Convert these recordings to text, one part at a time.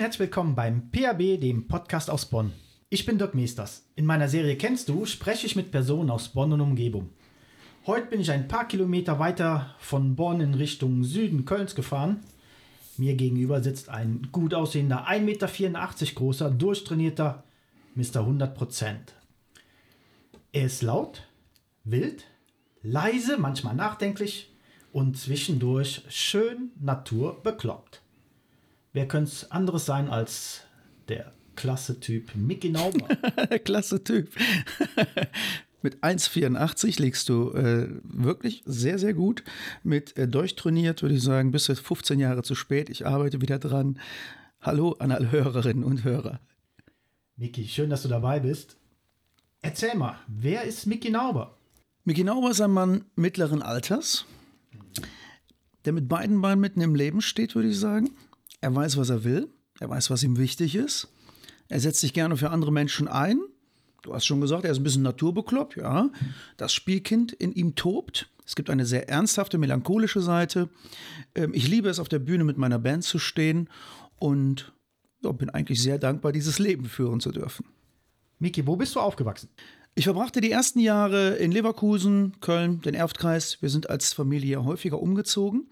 und herzlich willkommen beim PAB, dem Podcast aus Bonn. Ich bin Dirk Meesters. In meiner Serie Kennst du spreche ich mit Personen aus Bonn und Umgebung. Heute bin ich ein paar Kilometer weiter von Bonn in Richtung Süden Kölns gefahren. Mir gegenüber sitzt ein gut aussehender 1,84 Meter großer, durchtrainierter Mr. 100%. Er ist laut, wild, leise, manchmal nachdenklich und zwischendurch schön naturbekloppt. Wer könnte es anderes sein als der klasse Typ Mickey Nauber? klasse Typ. Mit 1,84 liegst du äh, wirklich sehr, sehr gut. Mit äh, durchtrainiert, würde ich sagen, bis 15 Jahre zu spät. Ich arbeite wieder dran. Hallo an alle Hörerinnen und Hörer. Mickey, schön, dass du dabei bist. Erzähl mal, wer ist Mickey Nauber? Mickey Nauber ist ein Mann mittleren Alters, der mit beiden Beinen mitten im Leben steht, würde ich sagen. Er weiß, was er will. Er weiß, was ihm wichtig ist. Er setzt sich gerne für andere Menschen ein. Du hast schon gesagt, er ist ein bisschen naturbekloppt, ja. Das Spielkind in ihm tobt. Es gibt eine sehr ernsthafte, melancholische Seite. Ähm, ich liebe es, auf der Bühne mit meiner Band zu stehen und ja, bin eigentlich sehr dankbar, dieses Leben führen zu dürfen. Miki, wo bist du aufgewachsen? Ich verbrachte die ersten Jahre in Leverkusen, Köln, den Erftkreis. Wir sind als Familie häufiger umgezogen.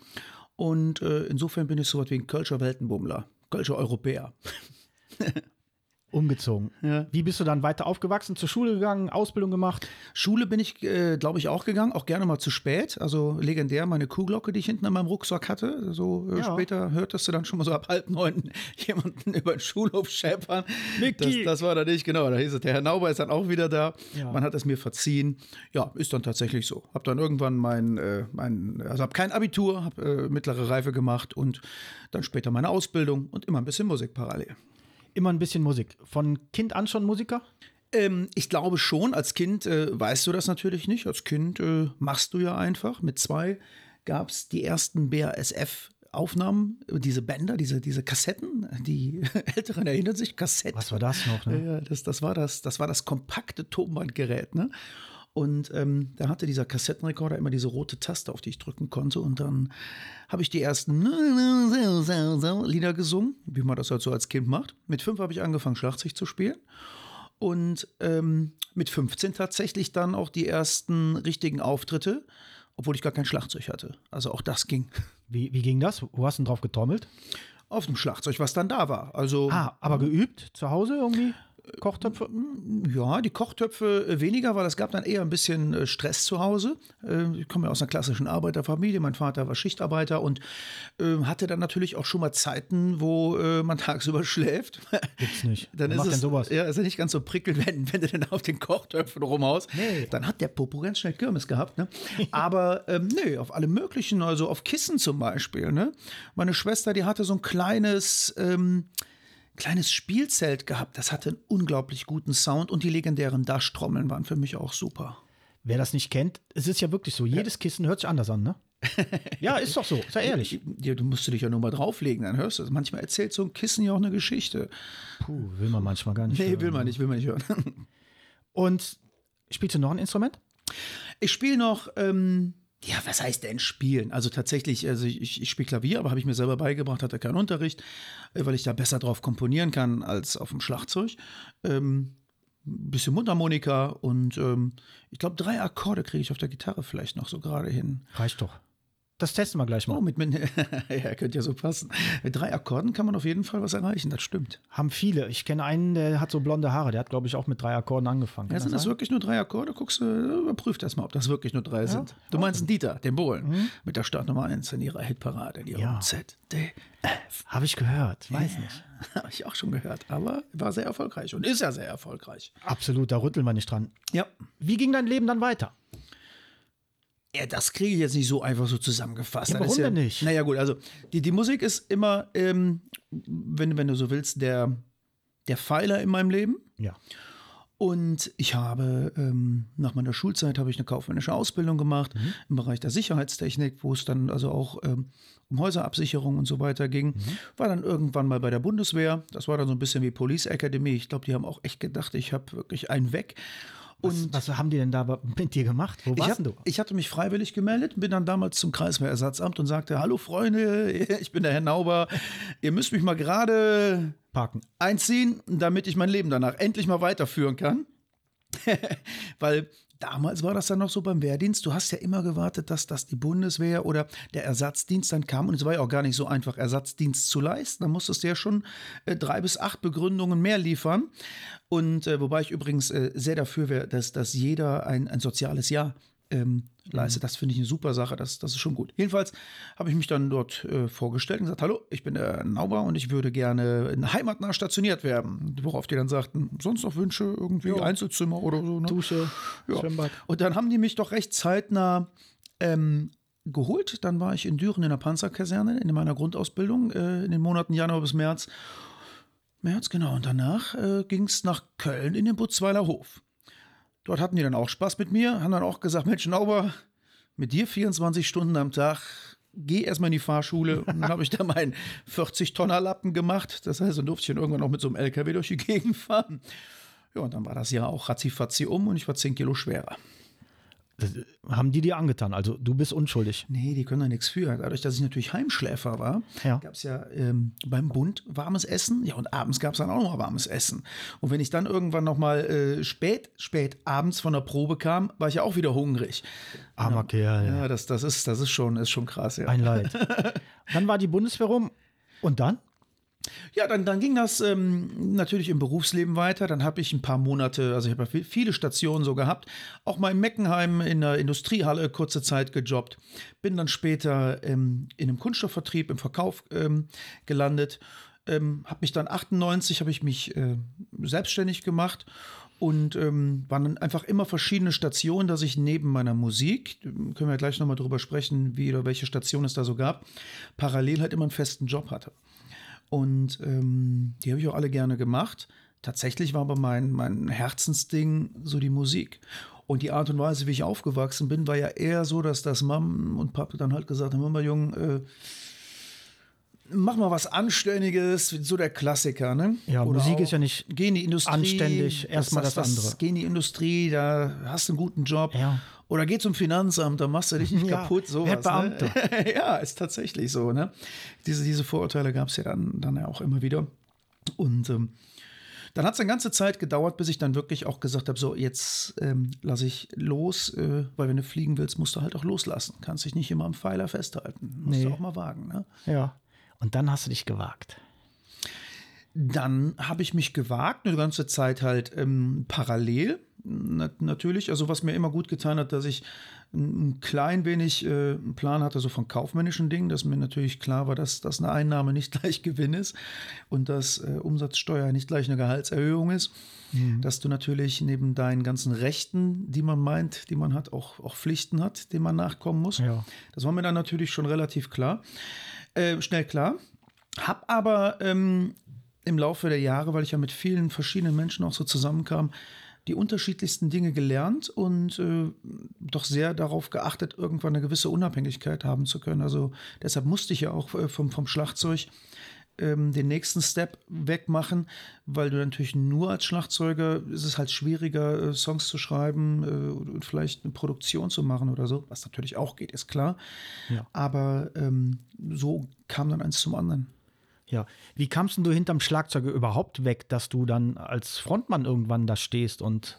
Und äh, insofern bin ich so was wie ein Kölscher Weltenbummler, Kölscher Europäer. umgezogen. Ja. Wie bist du dann weiter aufgewachsen, zur Schule gegangen, Ausbildung gemacht? Schule bin ich, äh, glaube ich, auch gegangen, auch gerne mal zu spät. Also legendär meine Kuhglocke, die ich hinten an meinem Rucksack hatte. So äh, ja. später hörtest du dann schon mal so ab halb neun jemanden über den Schulhof scheppern. Das, das, war dann nicht, genau. Da hieß es, der Herr Nauber ist dann auch wieder da. Ja. Man hat es mir verziehen. Ja, ist dann tatsächlich so. Hab dann irgendwann mein, äh, mein also hab kein Abitur, hab äh, mittlere Reife gemacht und dann später meine Ausbildung und immer ein bisschen Musik parallel immer ein bisschen Musik. Von Kind an schon Musiker? Ähm, ich glaube schon. Als Kind äh, weißt du das natürlich nicht. Als Kind äh, machst du ja einfach. Mit zwei gab es die ersten BASF. Aufnahmen, diese Bänder, diese, diese Kassetten, die Älteren erinnern sich, Kassetten. Was war das noch? Ne? Ja, das, das, war das, das war das kompakte Tonbandgerät. Ne? Und ähm, da hatte dieser Kassettenrekorder immer diese rote Taste, auf die ich drücken konnte. Und dann habe ich die ersten Lieder gesungen, wie man das halt so als Kind macht. Mit fünf habe ich angefangen, Schlagzeug zu spielen. Und ähm, mit 15 tatsächlich dann auch die ersten richtigen Auftritte, obwohl ich gar kein Schlagzeug hatte. Also auch das ging. Wie, wie ging das? Wo hast du denn drauf getrommelt? Auf dem Schlagzeug, was dann da war. Also, ah, aber geübt zu Hause irgendwie? Kochtöpfe? Ja, die Kochtöpfe äh, weniger, weil es gab dann eher ein bisschen äh, Stress zu Hause. Äh, ich komme ja aus einer klassischen Arbeiterfamilie. Mein Vater war Schichtarbeiter und hatte dann natürlich auch schon mal Zeiten, wo man tagsüber schläft. Gibt's nicht. Dann ist es, sowas? Ja, ist ja nicht ganz so prickelnd, wenn, wenn du dann auf den Kochtöpfen rumhaust. Nee. Dann hat der Popo ganz schnell Kirmes gehabt. Ne? Aber ähm, nee, auf alle möglichen, also auf Kissen zum Beispiel. Ne? Meine Schwester, die hatte so ein kleines ähm, kleines Spielzelt gehabt. Das hatte einen unglaublich guten Sound und die legendären Dash-Trommeln waren für mich auch super. Wer das nicht kennt, es ist ja wirklich so, jedes. Kissen hört sich anders an, ne? ja, ist doch so, sei ehrlich. Ja, du musst dich ja nur mal drauflegen, dann hörst du es. Manchmal erzählt so ein Kissen ja auch eine Geschichte. Puh, will man manchmal gar nicht nee, hören. will man nicht, will man nicht hören. und spielst du noch ein Instrument? Ich spiele noch ähm, ja, was heißt denn spielen? Also tatsächlich, also ich, ich spiele Klavier, aber habe ich mir selber beigebracht, hatte keinen Unterricht, äh, weil ich da besser drauf komponieren kann als auf dem Schlagzeug. Ähm, bisschen Mundharmonika und ähm, ich glaube, drei Akkorde kriege ich auf der Gitarre vielleicht noch so gerade hin. Reicht doch. Das testen wir gleich mal. Oh, mit, mit ja, könnte ja so passen. Mit drei Akkorden kann man auf jeden Fall was erreichen, das stimmt. Haben viele. Ich kenne einen, der hat so blonde Haare, der hat, glaube ich, auch mit drei Akkorden angefangen. Ja, sind das, das wirklich nur drei Akkorde? Guckst du, überprüft erst mal, ob das wirklich nur drei ja? sind. Du meinst einen Dieter, den Bohlen, mhm. mit der Startnummer 1 in ihrer Hitparade, in ihrem ja. ZDF. Habe ich gehört, weiß ja. nicht. Habe ich auch schon gehört, aber war sehr erfolgreich und ist ja sehr erfolgreich. Absolut, da rütteln wir nicht dran. Ja. Wie ging dein Leben dann weiter? Ja, das kriege ich jetzt nicht so einfach so zusammengefasst. Ja, warum ja, denn nicht? Naja, gut, also die, die Musik ist immer, ähm, wenn, wenn du so willst, der, der Pfeiler in meinem Leben. Ja. Und ich habe ähm, nach meiner Schulzeit habe ich eine kaufmännische Ausbildung gemacht mhm. im Bereich der Sicherheitstechnik, wo es dann also auch ähm, um Häuserabsicherung und so weiter ging. Mhm. War dann irgendwann mal bei der Bundeswehr. Das war dann so ein bisschen wie Police Academy. Ich glaube, die haben auch echt gedacht, ich habe wirklich einen weg. Und was, was, haben die denn da mit dir gemacht? Wo warst hab, du? Ich hatte mich freiwillig gemeldet, bin dann damals zum Kreiswehrersatzamt und sagte: Hallo Freunde, ich bin der Herr Nauber. Ihr müsst mich mal gerade parken einziehen, damit ich mein Leben danach endlich mal weiterführen kann. Weil damals war das dann noch so beim Wehrdienst. Du hast ja immer gewartet, dass, dass die Bundeswehr oder der Ersatzdienst dann kam. Und es war ja auch gar nicht so einfach, Ersatzdienst zu leisten. Da musstest du ja schon äh, drei bis acht Begründungen mehr liefern. Und äh, wobei ich übrigens äh, sehr dafür wäre, dass, dass jeder ein, ein soziales Jahr ähm, leistet. Mhm. Das finde ich eine super Sache, das, das ist schon gut. Jedenfalls habe ich mich dann dort äh, vorgestellt und gesagt, hallo, ich bin der Nauber und ich würde gerne in heimatnah stationiert werden. Worauf die dann sagten, sonst noch Wünsche, irgendwie jo. Einzelzimmer oder so. Ne? Dusche, ja. Schwimmbad. Und dann haben die mich doch recht zeitnah ähm, geholt. Dann war ich in Düren in der Panzerkaserne in meiner Grundausbildung äh, in den Monaten Januar bis März. März, genau. Und danach äh, ging es nach Köln in den Butzweiler Hof. Dort hatten die dann auch Spaß mit mir, haben dann auch gesagt, Mensch, Nauber, mit dir 24 Stunden am Tag, geh erstmal in die Fahrschule. Und dann habe ich da meinen 40-Tonner-Lappen gemacht. Das heißt, dann durfte ich dann irgendwann noch mit so einem LKW durch die Gegend fahren. Ja, und dann war das Jahr auch ratzifatzi um und ich war 10 Kilo schwerer. Das haben die dir angetan? Also du bist unschuldig? Nee, die können da nichts für. Dadurch, dass ich natürlich Heimschläfer war, ja. gab es ja ähm, beim Bund warmes Essen. Ja, und abends gab es dann auch noch mal warmes Essen. Und wenn ich dann irgendwann noch mal äh, spät, spät abends von der Probe kam, war ich ja auch wieder hungrig. Armer ja, Kerl. Ja, ja das, das, ist, das ist, schon, ist schon krass. Ja. Ein Leid. dann war die Bundeswehr rum. Und dann? Ja, dann, dann ging das ähm, natürlich im Berufsleben weiter. Dann habe ich ein paar Monate, also ich habe viele Stationen so gehabt, auch mal in Meckenheim in der Industriehalle kurze Zeit gejobbt. Bin dann später ähm, in einem Kunststoffvertrieb, im Verkauf ähm, gelandet. Ähm, habe mich dann 98 habe ich mich äh, selbstständig gemacht und ähm, waren einfach immer verschiedene Stationen, dass ich neben meiner Musik, können wir gleich nochmal drüber sprechen, wie oder welche Station es da so gab, parallel halt immer einen festen Job hatte. Und ähm, die habe ich auch alle gerne gemacht. Tatsächlich war aber mein, mein Herzensding so die Musik. Und die Art und Weise, wie ich aufgewachsen bin, war ja eher so, dass das Mom und Papa dann halt gesagt haben: Mama, Jung, äh, mach mal was Anständiges, so der Klassiker, ne? Ja, Oder Musik ist ja nicht geh in die Industrie, anständig, erstmal das, das, andere. Geh in die Industrie, da hast du einen guten Job. Ja. Oder geh zum Finanzamt, da machst du dich nicht ja, kaputt. Sowas, Beamter. Ne? ja, ist tatsächlich so. Ne? Diese, diese Vorurteile gab es ja dann, dann ja auch immer wieder. Und ähm, dann hat es eine ganze Zeit gedauert, bis ich dann wirklich auch gesagt habe: So, jetzt ähm, lasse ich los, äh, weil wenn du fliegen willst, musst du halt auch loslassen. Kannst dich nicht immer am Pfeiler festhalten. Musst nee. du auch mal wagen. Ne? Ja. Und dann hast du dich gewagt. Dann habe ich mich gewagt, eine ganze Zeit halt ähm, parallel na, natürlich. Also was mir immer gut getan hat, dass ich ein klein wenig äh, einen Plan hatte, so von kaufmännischen Dingen, dass mir natürlich klar war, dass, dass eine Einnahme nicht gleich Gewinn ist und dass äh, Umsatzsteuer nicht gleich eine Gehaltserhöhung ist. Mhm. Dass du natürlich neben deinen ganzen Rechten, die man meint, die man hat, auch, auch Pflichten hat, denen man nachkommen muss. Ja. Das war mir dann natürlich schon relativ klar. Äh, schnell klar. Hab aber ähm, im Laufe der Jahre, weil ich ja mit vielen verschiedenen Menschen auch so zusammenkam, die unterschiedlichsten Dinge gelernt und äh, doch sehr darauf geachtet, irgendwann eine gewisse Unabhängigkeit haben zu können. Also deshalb musste ich ja auch äh, vom, vom Schlagzeug ähm, den nächsten Step wegmachen, weil du natürlich nur als Schlagzeuger ist es halt schwieriger, äh, Songs zu schreiben äh, und vielleicht eine Produktion zu machen oder so, was natürlich auch geht, ist klar. Ja. Aber ähm, so kam dann eins zum anderen. Ja, wie kamst du hinterm Schlagzeuger überhaupt weg, dass du dann als Frontmann irgendwann da stehst und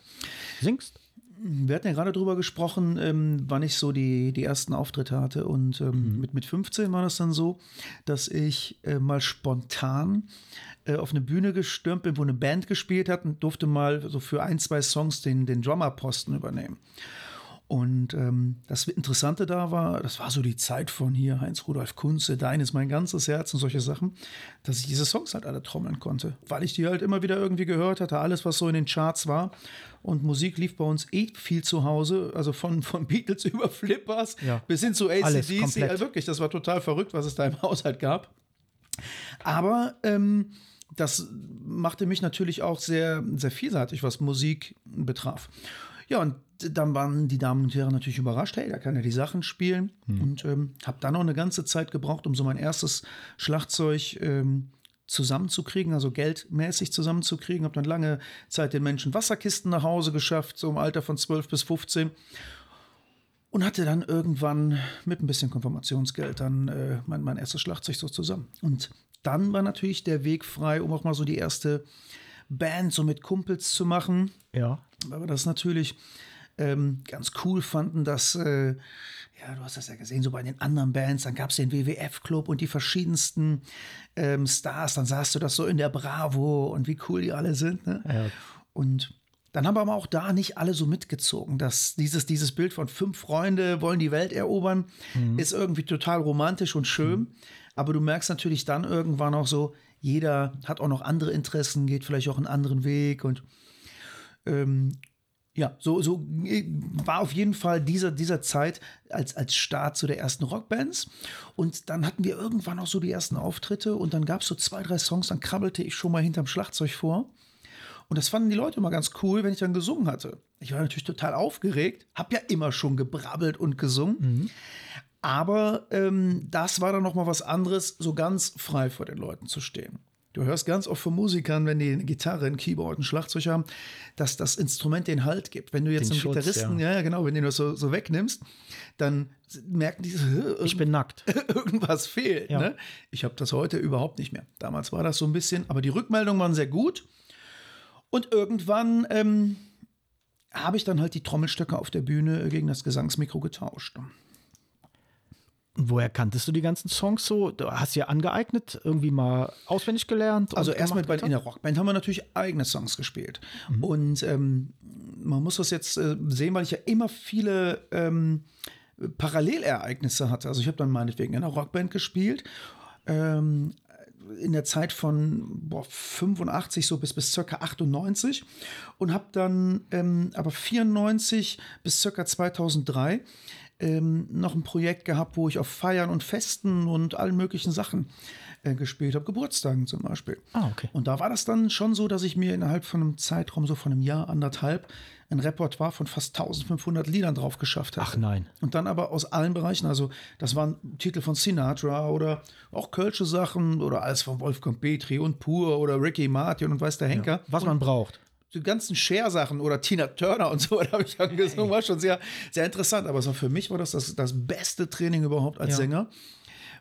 singst? Wir hatten ja gerade drüber gesprochen, ähm, wann ich so die, die ersten Auftritte hatte. Und ähm, mhm. mit, mit 15 war das dann so, dass ich äh, mal spontan äh, auf eine Bühne gestürmt bin, wo eine Band gespielt hat und durfte mal so für ein, zwei Songs den, den Drummerposten übernehmen. Und ähm, das Interessante da war, das war so die Zeit von hier, Heinz-Rudolf Kunze, Dein ist mein ganzes Herz und solche Sachen, dass ich diese Songs halt alle trommeln konnte, weil ich die halt immer wieder irgendwie gehört hatte, alles, was so in den Charts war. Und Musik lief bei uns eh viel zu Hause, also von, von Beatles über Flippers ja. bis hin zu ACDC. Ja, wirklich, das war total verrückt, was es da im Haushalt gab. Aber ähm, das machte mich natürlich auch sehr, sehr vielseitig, was Musik betraf. Ja, und dann waren die Damen und Herren natürlich überrascht, hey, da kann er die Sachen spielen. Hm. Und ähm, habe dann noch eine ganze Zeit gebraucht, um so mein erstes Schlagzeug ähm, zusammenzukriegen, also geldmäßig zusammenzukriegen. Habe dann lange Zeit den Menschen Wasserkisten nach Hause geschafft, so im Alter von 12 bis 15. Und hatte dann irgendwann mit ein bisschen Konfirmationsgeld dann äh, mein, mein erstes Schlagzeug so zusammen. Und dann war natürlich der Weg frei, um auch mal so die erste Band so mit Kumpels zu machen. Ja. Wir das natürlich ähm, ganz cool fanden, dass, äh, ja, du hast das ja gesehen, so bei den anderen Bands, dann gab es den WWF-Club und die verschiedensten ähm, Stars, dann sahst du das so in der Bravo und wie cool die alle sind. Ne? Ja. Und dann haben aber auch da nicht alle so mitgezogen, dass dieses, dieses Bild von fünf Freunde wollen die Welt erobern, ist irgendwie total romantisch und schön. Aber du merkst natürlich dann irgendwann auch so, jeder hat auch noch andere Interessen, geht vielleicht auch einen anderen Weg und ähm, ja, so, so äh, war auf jeden Fall dieser, dieser Zeit als, als Start zu der ersten Rockbands. Und dann hatten wir irgendwann auch so die ersten Auftritte und dann gab es so zwei, drei Songs, dann krabbelte ich schon mal hinterm Schlagzeug vor. Und das fanden die Leute immer ganz cool, wenn ich dann gesungen hatte. Ich war natürlich total aufgeregt, habe ja immer schon gebrabbelt und gesungen. Aber ähm, das war dann noch mal was anderes, so ganz frei vor den Leuten zu stehen. Du hörst ganz oft von Musikern, wenn die eine Gitarre, ein Keyboard, ein Schlagzeug haben, dass das Instrument den Halt gibt. Wenn du jetzt Den einen Schutz, Gitarristen, ja. ja genau, wenn du das so, so wegnimmst, dann merken die, so, Ich bin nackt. irgendwas fehlt. Ja. Ne? Ich habe das heute überhaupt nicht mehr. Damals war das so ein bisschen, aber die Rückmeldungen waren sehr gut. Und irgendwann ähm, habe ich dann halt die Trommelstöcke auf der Bühne gegen das Gesangsmikro getauscht. Woher kanntest du die ganzen Songs so? Du hast ja angeeignet, irgendwie mal auswendig gelernt? Also erstmal bei, in der Rockband haben wir natürlich eigene Songs gespielt. Und ähm, man muss das jetzt äh, sehen, weil ich ja immer viele ähm, Parallelereignisse hatte. Also ich habe dann meinetwegen in einer Rockband gespielt. Ähm, in der Zeit von boah, 85 so bis, bis circa 98 und habe dann ähm, aber 94 bis circa 2003 ähm, noch ein Projekt gehabt, wo ich auf Feiern und Festen und allen möglichen Sachen äh, gespielt habe, Geburtstagen zum Beispiel. Ah, okay. Und da war das dann schon so, dass ich mir innerhalb von einem Zeitraum, so von einem Jahr, anderthalb, ein Repertoire von fast 1500 Liedern drauf geschafft habe. Ach nein. Und dann aber aus allen Bereichen. Also, das waren Titel von Sinatra oder auch Kölsche Sachen oder alles von Wolfgang Petri und Pur oder Ricky Martin und weiß der Henker. Was man braucht. Die ganzen Cher-Sachen oder Tina Turner und so, da habe ich dann gesungen, war schon sehr, sehr interessant. Aber so für mich war das, das das beste Training überhaupt als Ja. Sänger.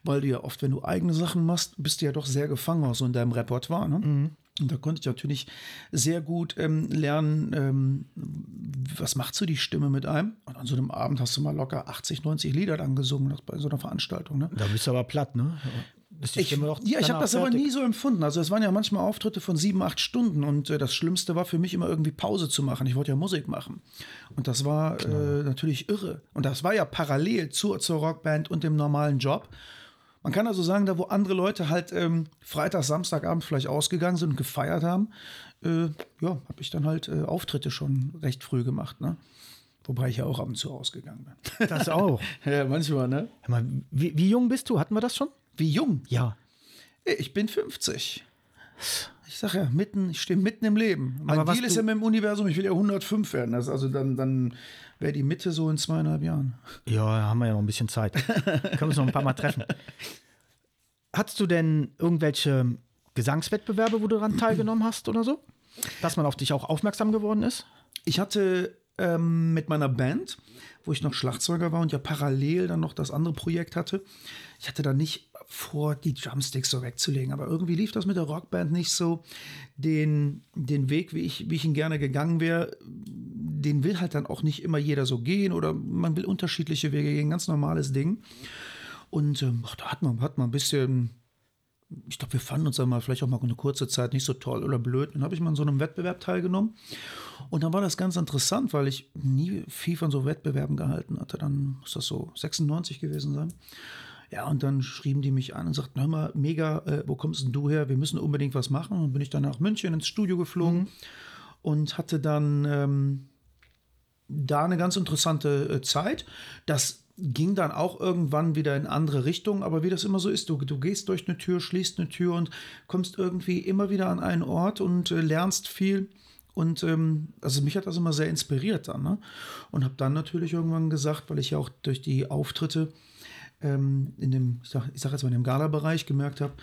Weil du ja oft, wenn du eigene Sachen machst, bist du ja doch sehr gefangen auch so in deinem Repertoire. Ne? Und da konnte ich natürlich sehr gut ähm, lernen, ähm, was macht so die Stimme mit einem. Und an so einem Abend hast du mal locker 80, 90 Lieder dann gesungen das bei so einer Veranstaltung. Ne? Da bist du aber platt, ne? Ist die Ich, Stimme doch ja, ich habe das aber fertig? nie so empfunden. Also es waren ja manchmal Auftritte von sieben, acht Stunden und äh, das Schlimmste war für mich immer irgendwie Pause zu machen. Ich wollte ja Musik machen. Und das war äh, natürlich irre. Und das war ja parallel zur, zur Rockband und dem normalen Job. Man kann also sagen, da wo andere Leute halt ähm, Freitag, Samstagabend vielleicht ausgegangen sind und gefeiert haben, äh, ja, habe ich dann halt äh, Auftritte schon recht früh gemacht. Ne? Wobei ich ja auch ab und zu ausgegangen bin. Das auch. ja, manchmal, ne? Mal, wie, wie jung bist du? Hatten wir das schon? Wie jung? Ja. Ich bin 50. Ich sag ja, mitten, ich stehe mitten im Leben. Mein Aber Deal ist ja mit dem Universum, ich will ja 105 werden. Das, also dann, dann wäre die Mitte so in zweieinhalb Jahren. Ja, da haben wir ja noch ein bisschen Zeit. Können wir uns noch ein paar Mal treffen. Hattest du denn irgendwelche Gesangswettbewerbe, wo du daran teilgenommen hast oder so? Dass man auf dich auch aufmerksam geworden ist? Ich hatte ähm, mit meiner Band, wo ich noch Schlagzeuger war und ja parallel dann noch das andere Projekt hatte, ich hatte da nicht vor, die Drumsticks so wegzulegen, aber irgendwie lief das mit der Rockband nicht so. Den, den Weg, wie ich, wie ich ihn gerne gegangen wäre, den will halt dann auch nicht immer jeder so gehen oder man will unterschiedliche Wege gehen, ganz normales Ding. Und ähm, ach, da hat man, hat man ein bisschen, ich glaube, wir fanden uns dann mal vielleicht auch mal eine kurze Zeit nicht so toll oder blöd. Dann habe ich mal an so einem Wettbewerb teilgenommen. Und dann war das ganz interessant, weil ich nie viel von so Wettbewerben gehalten hatte. Dann muss das so 96 gewesen sein. Ja, und dann schrieben die mich an und sagten, hör mal, mega, äh, wo kommst denn du her? Wir müssen unbedingt was machen. Und dann bin ich dann nach München ins Studio geflogen und hatte dann ähm, da eine ganz interessante äh, Zeit. Das ging dann auch irgendwann wieder in andere Richtungen, aber wie das immer so ist, du, du gehst durch eine Tür, schließt eine Tür und kommst irgendwie immer wieder an einen Ort und äh, lernst viel. Und ähm, also mich hat das immer sehr inspiriert dann. Ne? Und habe dann natürlich irgendwann gesagt, weil ich ja auch durch die Auftritte ähm, in dem, ich sag, ich sag jetzt mal in dem Gala-Bereich gemerkt habe,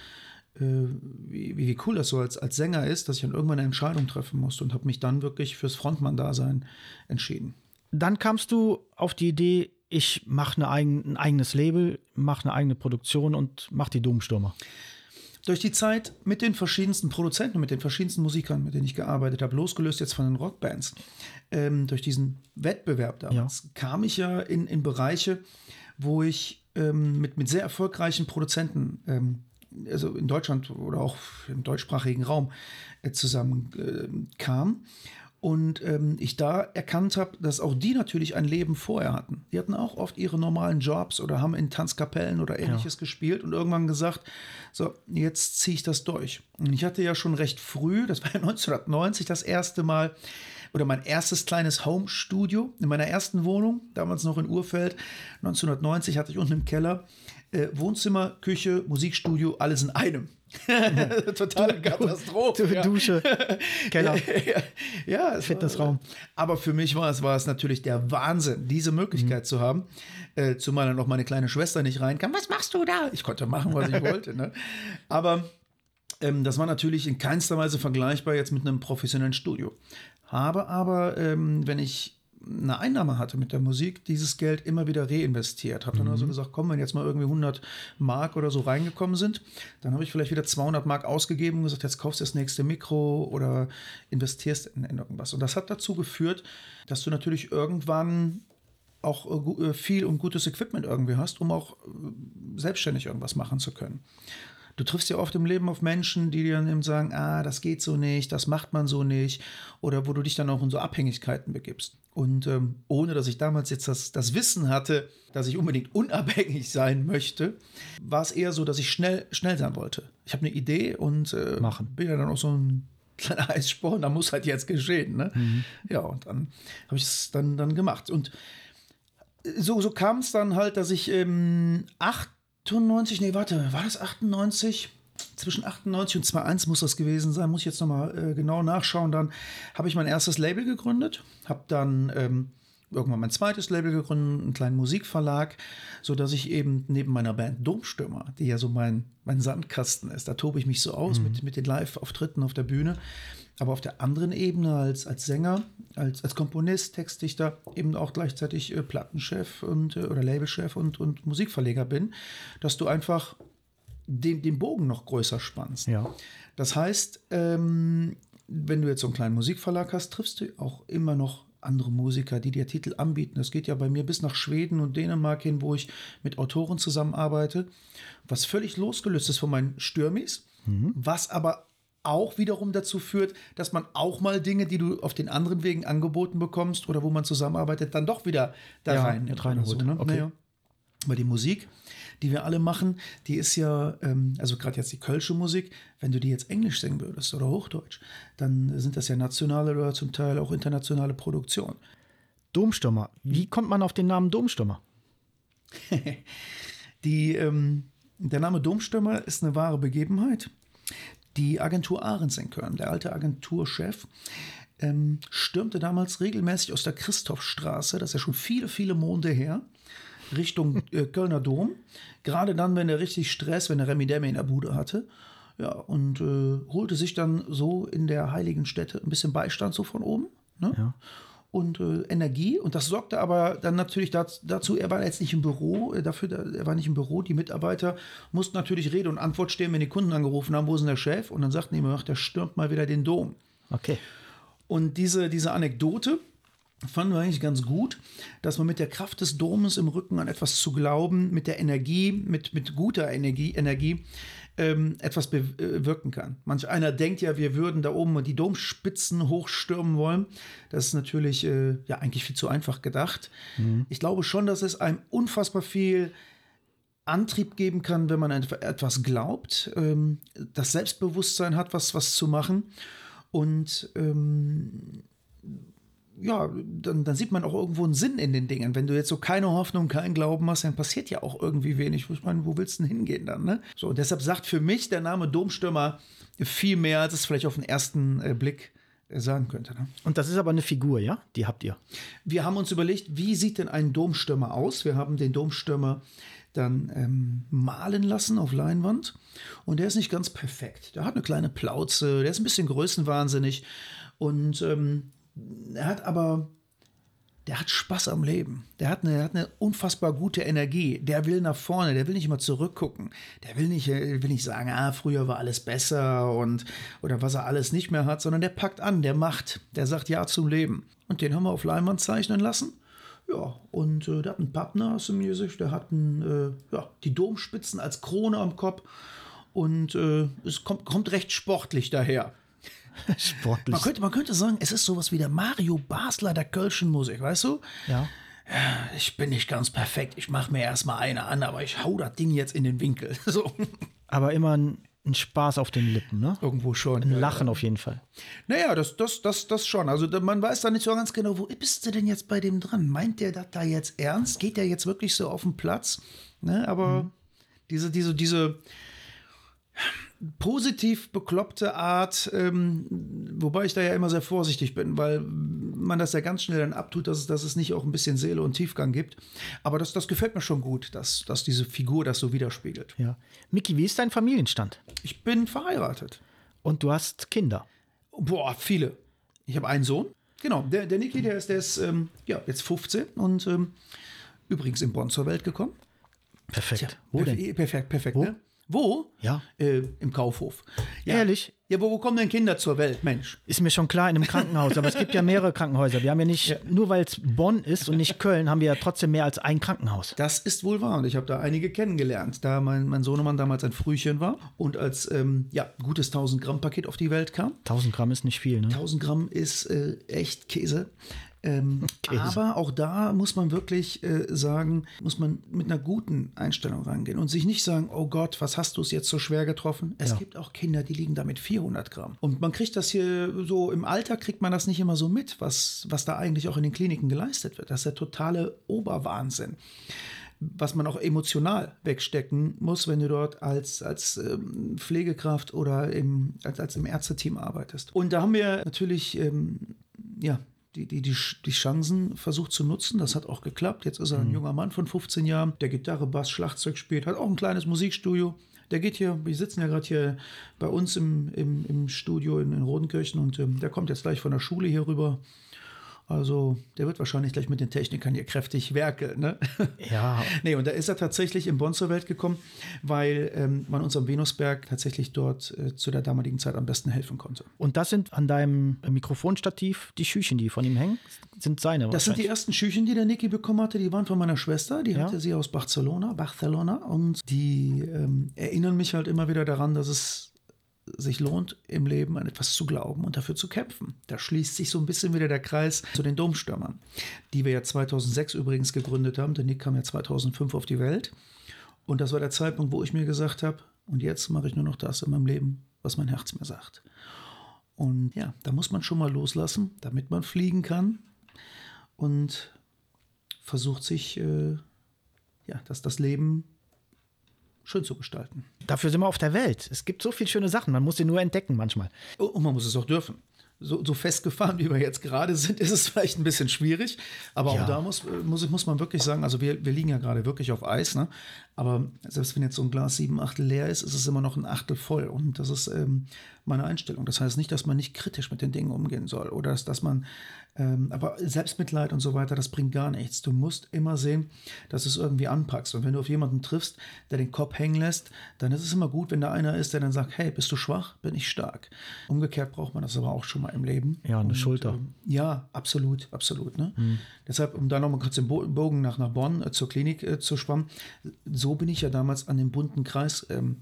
äh, wie, wie cool das so als, als Sänger ist, dass ich dann irgendwann eine Entscheidung treffen musste und habe mich dann wirklich fürs Frontmann-Dasein entschieden. Dann kamst du auf die Idee, ich mache eigen, ein eigenes Label, mache eine eigene Produktion und mache die Domstürmer. Durch die Zeit mit den verschiedensten Produzenten, mit den verschiedensten Musikern, mit denen ich gearbeitet habe, losgelöst jetzt von den Rockbands, ähm, durch diesen Wettbewerb damals, ja. kam ich ja in, in Bereiche, wo ich ähm, mit, mit sehr erfolgreichen Produzenten, ähm, also in Deutschland oder auch im deutschsprachigen Raum, äh, zusammenkam. Äh, und ähm, ich da erkannt habe, dass auch die natürlich ein Leben vorher hatten. Die hatten auch oft ihre normalen Jobs oder haben in Tanzkapellen oder ähnliches ja. gespielt und irgendwann gesagt, so, jetzt ziehe ich das durch. Und ich hatte ja schon recht früh, das war ja 1990 das erste Mal, oder mein erstes kleines Home-Studio in meiner ersten Wohnung, damals noch in Urfeld. 1990 hatte ich unten im Keller äh, Wohnzimmer, Küche, Musikstudio, alles in einem. Totale Katastrophe. Du, ja. Dusche, Keller. ja, ja Fitnessraum. Aber für mich war es, war es natürlich der Wahnsinn, diese Möglichkeit mhm. zu haben. Äh, zumal dann noch meine kleine Schwester nicht reinkam. Was machst du da? Ich konnte machen, was ich wollte. Ne? Aber ähm, das war natürlich in keinster Weise vergleichbar jetzt mit einem professionellen Studio. Habe aber, ähm, wenn ich eine Einnahme hatte mit der Musik, dieses Geld immer wieder reinvestiert. Habe dann mhm. also gesagt, komm, wenn jetzt mal irgendwie 100 Mark oder so reingekommen sind, dann habe ich vielleicht wieder 200 Mark ausgegeben und gesagt, jetzt kaufst du das nächste Mikro oder investierst in, in irgendwas. Und das hat dazu geführt, dass du natürlich irgendwann auch äh, viel und gutes Equipment irgendwie hast, um auch äh, selbstständig irgendwas machen zu können. Du triffst ja oft im Leben auf Menschen, die dir dann eben sagen, ah, das geht so nicht, das macht man so nicht, oder wo du dich dann auch in so Abhängigkeiten begibst. Und ähm, ohne dass ich damals jetzt das, das Wissen hatte, dass ich unbedingt unabhängig sein möchte, war es eher so, dass ich schnell, schnell sein wollte. Ich habe eine Idee und äh, Machen. bin ja dann auch so ein kleiner Eissporn, da muss halt jetzt geschehen. Ne? Mhm. Ja, und dann habe ich es dann, dann gemacht. Und so, so kam es dann halt, dass ich ähm, acht 98, nee, warte, war das 98? Zwischen 98 und 2001 muss das gewesen sein, muss ich jetzt nochmal äh, genau nachschauen. Dann habe ich mein erstes Label gegründet, habe dann ähm, irgendwann mein zweites Label gegründet, einen kleinen Musikverlag, sodass ich eben neben meiner Band Domstürmer, die ja so mein, mein Sandkasten ist, da tobe ich mich so aus mhm. mit, mit den Live-Auftritten auf der Bühne, aber auf der anderen Ebene als, als Sänger, als, als Komponist, Textdichter eben auch gleichzeitig äh, Plattenchef und, äh, oder Labelchef und, und Musikverleger bin, dass du einfach den, den Bogen noch größer spannst. Ja. Das heißt, ähm, wenn du jetzt so einen kleinen Musikverlag hast, triffst du auch immer noch andere Musiker, die dir Titel anbieten. Das geht ja bei mir bis nach Schweden und Dänemark hin, wo ich mit Autoren zusammenarbeite, was völlig losgelöst ist von meinen Stürmis, mhm. was aber auch wiederum dazu führt, dass man auch mal Dinge, die du auf den anderen Wegen angeboten bekommst oder wo man zusammenarbeitet, dann doch wieder da ja, rein, rein so, ne? okay. naja. Aber die Musik, die wir alle machen, die ist ja, ähm, also gerade jetzt die kölsche Musik, wenn du die jetzt Englisch singen würdest oder Hochdeutsch, dann sind das ja nationale oder zum Teil auch internationale Produktionen. Domstürmer. Wie kommt man auf den Namen Domstürmer? die, ähm, der Name Domstürmer ist eine wahre Begebenheit. Die Agentur Ahrens in Köln, der alte Agenturchef, ähm, stürmte damals regelmäßig aus der Christophstraße, das ist ja schon viele, viele Monde her, Richtung äh, Kölner Dom. Gerade dann, wenn er richtig Stress, wenn er Remi Demi in der Bude hatte. Ja, und äh, holte sich dann so in der heiligen Stätte ein bisschen Beistand so von oben. Ne? Ja und äh, Energie. Und das sorgte aber dann natürlich dazu, er war jetzt nicht im Büro, äh, dafür, er war nicht im Büro. Die Mitarbeiter mussten natürlich Rede und Antwort stehen, wenn die Kunden angerufen haben, wo ist denn der Chef? Und dann sagten die immer, der stürmt mal wieder den Dom. Okay. Und diese, diese Anekdote fanden wir eigentlich ganz gut, dass man mit der Kraft des Domes im Rücken an etwas zu glauben, mit der Energie, mit, mit guter Energie, Energie ähm, etwas bewirken kann. Manch einer denkt ja, wir würden da oben die Domspitzen hochstürmen wollen. Das ist natürlich äh, ja eigentlich viel zu einfach gedacht. Mhm. Ich glaube schon, dass es einem unfassbar viel Antrieb geben kann, wenn man etwas glaubt, ähm, das Selbstbewusstsein hat, was, was zu machen. Und ähm, ja, dann, dann, sieht man auch irgendwo einen Sinn in den Dingen. Wenn du jetzt so keine Hoffnung, keinen Glauben hast, dann passiert ja auch irgendwie wenig. Ich meine, wo willst du denn hingehen dann? Ne? So, und deshalb sagt für mich der Name Domstürmer viel mehr, als es vielleicht auf den ersten äh, Blick sagen könnte. Ne? Und das ist aber eine Figur, ja? Die habt ihr. Wir haben uns überlegt, wie sieht denn ein Domstürmer aus? Wir haben den Domstürmer dann ähm, malen lassen auf Leinwand und der ist nicht ganz perfekt. Der hat eine kleine Plauze, der ist ein bisschen größenwahnsinnig und ähm, er hat aber der hat Spaß am Leben. Der hat, eine, der hat eine unfassbar gute Energie. Der will nach vorne, der will nicht immer zurückgucken. Der will nicht, will nicht sagen, ah, früher war alles besser und oder was er alles nicht mehr hat, sondern der packt an, der macht, der sagt Ja zum Leben. Und den haben wir auf Leinwand zeichnen lassen. Ja, und äh, der hat einen Pappner aus dem Music, der hat einen, äh, ja, die Domspitzen als Krone am Kopf und äh, es kommt, kommt recht sportlich daher. Sportlich. Man könnte, man könnte sagen, es ist sowas wie der Mario Basler der Kölschen Musik, weißt du? Ja. Ich bin nicht ganz perfekt, ich mache mir erstmal eine an, aber ich hau das Ding jetzt in den Winkel. So. Aber immer ein, ein Spaß auf den Lippen, ne? Irgendwo schon. Ein Lachen auf jeden Fall. Naja, das, das, das, das schon. Also man weiß da nicht so ganz genau, wo bist du denn jetzt bei dem dran? Meint der das da jetzt ernst? Geht der jetzt wirklich so auf den Platz? Ne, aber diese, diese, diese positiv bekloppte Art, ähm, wobei ich da ja immer sehr vorsichtig bin, weil man das ja ganz schnell dann abtut, dass es, dass es nicht auch ein bisschen Seele und Tiefgang gibt. Aber das, das gefällt mir schon gut, dass, dass diese Figur das so widerspiegelt. Ja. Miki, wie ist dein Familienstand? Ich bin verheiratet. Und du hast Kinder. Boah, viele. Ich habe einen Sohn. Genau, der, der Niki, der ist, der ist ähm, ja, jetzt 15 und ähm, übrigens in Bonn zur Welt gekommen. Perfekt. Wo Perf- denn? Perfekt, perfekt. Wo? Ne? Wo? Ja. Äh, Im Kaufhof. Ja. Ehrlich? Ja, wo, wo kommen denn Kinder zur Welt, Mensch? Ist mir schon klar, in einem Krankenhaus. Aber es gibt ja mehrere Krankenhäuser. Wir haben ja nicht, nur weil es Bonn ist und nicht Köln, haben wir ja trotzdem mehr als ein Krankenhaus. Das ist wohl wahr und ich habe da einige kennengelernt, da mein, mein Sohnemann damals ein Frühchen war und als ähm, ja, gutes 1000 Gramm Paket auf die Welt kam. 1000 Gramm ist nicht viel, ne? 1000 Gramm ist äh, echt Käse. Ähm, Käse. Aber auch da muss man wirklich äh, sagen, muss man mit einer guten Einstellung rangehen und sich nicht sagen, oh Gott, was hast du es jetzt so schwer getroffen? Es Ja. gibt auch Kinder, die liegen da mit 400 Gramm. Und man kriegt das hier so, im Alter kriegt man das nicht immer so mit, was, was da eigentlich auch in den Kliniken geleistet wird. Das ist der totale Oberwahnsinn was man auch emotional wegstecken muss, wenn du dort als, als ähm, Pflegekraft oder im, als, als im Ärzteteam arbeitest. Und da haben wir natürlich ähm, ja, die, die, die, die Chancen versucht zu nutzen. Das hat auch geklappt. Jetzt ist er ein junger Mann von 15 Jahren, der Gitarre, Bass, Schlagzeug spielt, hat auch ein kleines Musikstudio. Der geht hier, wir sitzen ja gerade hier bei uns im, im, im Studio in, in Rodenkirchen und ähm, der kommt jetzt gleich von der Schule hier rüber. Also, der wird wahrscheinlich gleich mit den Technikern hier kräftig werkeln. Ne? Ja. Nee, und da ist er tatsächlich in Bonn zur Welt gekommen, weil ähm, man uns am Venusberg tatsächlich dort äh, zu der damaligen Zeit am besten helfen konnte. Und das sind an deinem Mikrofonstativ die Schüchen, die von ihm hängen, sind seine. Das sind die ersten Schüchen, die der Niki bekommen hatte. Die waren von meiner Schwester. Die Ja. hatte sie aus Barcelona, Barcelona. Und die ähm, erinnern mich halt immer wieder daran, dass es sich lohnt, im Leben an etwas zu glauben und dafür zu kämpfen. Da schließt sich so ein bisschen wieder der Kreis zu den Domstürmern, die wir ja 2006 übrigens gegründet haben. Der Nick kam ja 2005 auf die Welt. Und das war der Zeitpunkt, wo ich mir gesagt habe, und jetzt mache ich nur noch das in meinem Leben, was mein Herz mir sagt. Und ja, da muss man schon mal loslassen, damit man fliegen kann und versucht sich, äh, ja, dass das Leben schön zu gestalten. Dafür sind wir auf der Welt. Es gibt so viele schöne Sachen. Man muss sie nur entdecken manchmal. Oh, Und man muss es auch dürfen. So, so festgefahren, wie wir jetzt gerade sind, ist es vielleicht ein bisschen schwierig. Aber Ja. auch da muss, äh, muss, muss man wirklich sagen, also wir, wir liegen ja gerade wirklich auf Eis. Ne? Aber selbst wenn jetzt so ein Glas sieben Achtel leer ist, ist es immer noch ein Achtel voll. Und das ist ähm, meine Einstellung. Das heißt nicht, dass man nicht kritisch mit den Dingen umgehen soll. Oder dass, dass man, ähm, aber Selbstmitleid und so weiter, das bringt gar nichts. Du musst immer sehen, dass du es irgendwie anpackst. Und wenn du auf jemanden triffst, der den Kopf hängen lässt, dann ist es immer gut, wenn da einer ist, der dann sagt, hey, bist du schwach? Bin ich stark. Umgekehrt braucht man das aber auch schon mal im Leben. Ja, eine Schulter. ähm, ja, absolut, absolut. Ne? Deshalb, um da nochmal kurz den Bo- Bogen nach, nach Bonn äh, zur Klinik äh, zu spannen, so bin ich ja damals an den bunten Kreis ähm,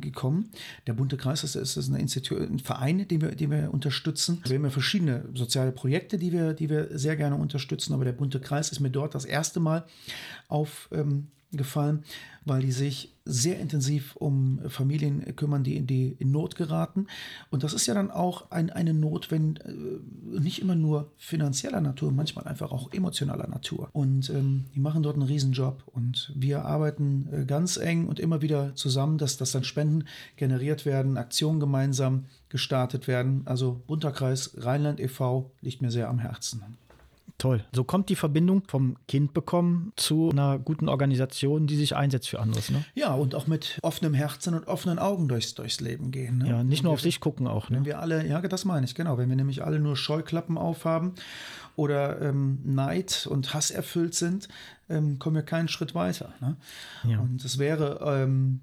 gekommen. Der bunte Kreis ist, ist, ist ein Verein, den wir, den wir unterstützen. Wir haben ja verschiedene soziale Projekte, die wir, die wir sehr gerne unterstützen, aber der bunte Kreis ist mir dort das erste Mal auf, ähm, gefallen, weil die sich sehr intensiv um Familien kümmern, die in, die in Not geraten. Und das ist ja dann auch ein, eine Not, wenn äh, nicht immer nur finanzieller Natur, manchmal einfach auch emotionaler Natur. Und ähm, die machen dort einen Riesenjob. Und wir arbeiten äh, ganz eng und immer wieder zusammen, dass, dass dann Spenden generiert werden, Aktionen gemeinsam gestartet werden. Also Bunterkreis Rheinland e.V. liegt mir sehr am Herzen. Toll. So kommt die Verbindung vom Kind bekommen zu einer guten Organisation, die sich einsetzt für anderes. Ne? Ja, und auch mit offenem Herzen und offenen Augen durchs, durchs Leben gehen. Ne? Ja, nicht nur auf sich gucken auch. Ne? Wenn wir alle, ja, das meine ich, genau. Wenn wir nämlich alle nur Scheuklappen aufhaben oder ähm, Neid und Hass erfüllt sind, ähm, kommen wir keinen Schritt weiter. Ne? Ja. Und es wäre, ähm,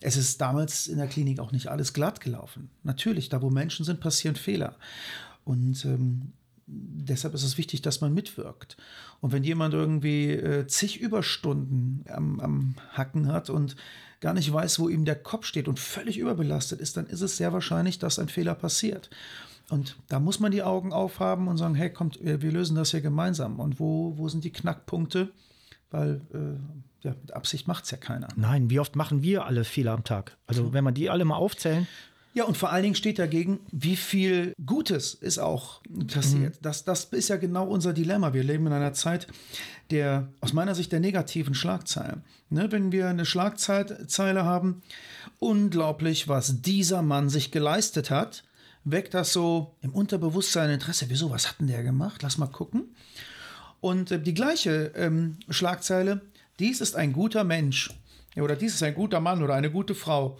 es ist damals in der Klinik auch nicht alles glatt gelaufen. Natürlich, da wo Menschen sind, passieren Fehler. Und ähm, deshalb ist es wichtig, dass man mitwirkt. Und wenn jemand irgendwie äh, zig Überstunden am, am Hacken hat und gar nicht weiß, wo ihm der Kopf steht und völlig überbelastet ist, dann ist es sehr wahrscheinlich, dass ein Fehler passiert. Und da muss man die Augen aufhaben und sagen, hey, kommt, wir, wir lösen das hier gemeinsam. Und wo, wo sind die Knackpunkte? Weil äh, ja, mit Absicht macht es ja keiner. Nein, wie oft machen wir alle Fehler am Tag? Also wenn man die alle mal aufzählen, ja, und vor allen Dingen steht dagegen, wie viel Gutes ist auch passiert. Mhm. Das, das ist ja genau unser Dilemma. Wir leben in einer Zeit der, aus meiner Sicht, der negativen Schlagzeilen. Ne, wenn wir eine Schlagzeile haben, unglaublich, was dieser Mann sich geleistet hat, weckt das so im Unterbewusstsein Interesse. Wieso, was hat denn der gemacht? Lass mal gucken. Und äh, die gleiche ähm, Schlagzeile, dies ist ein guter Mensch. Oder dies ist ein guter Mann oder eine gute Frau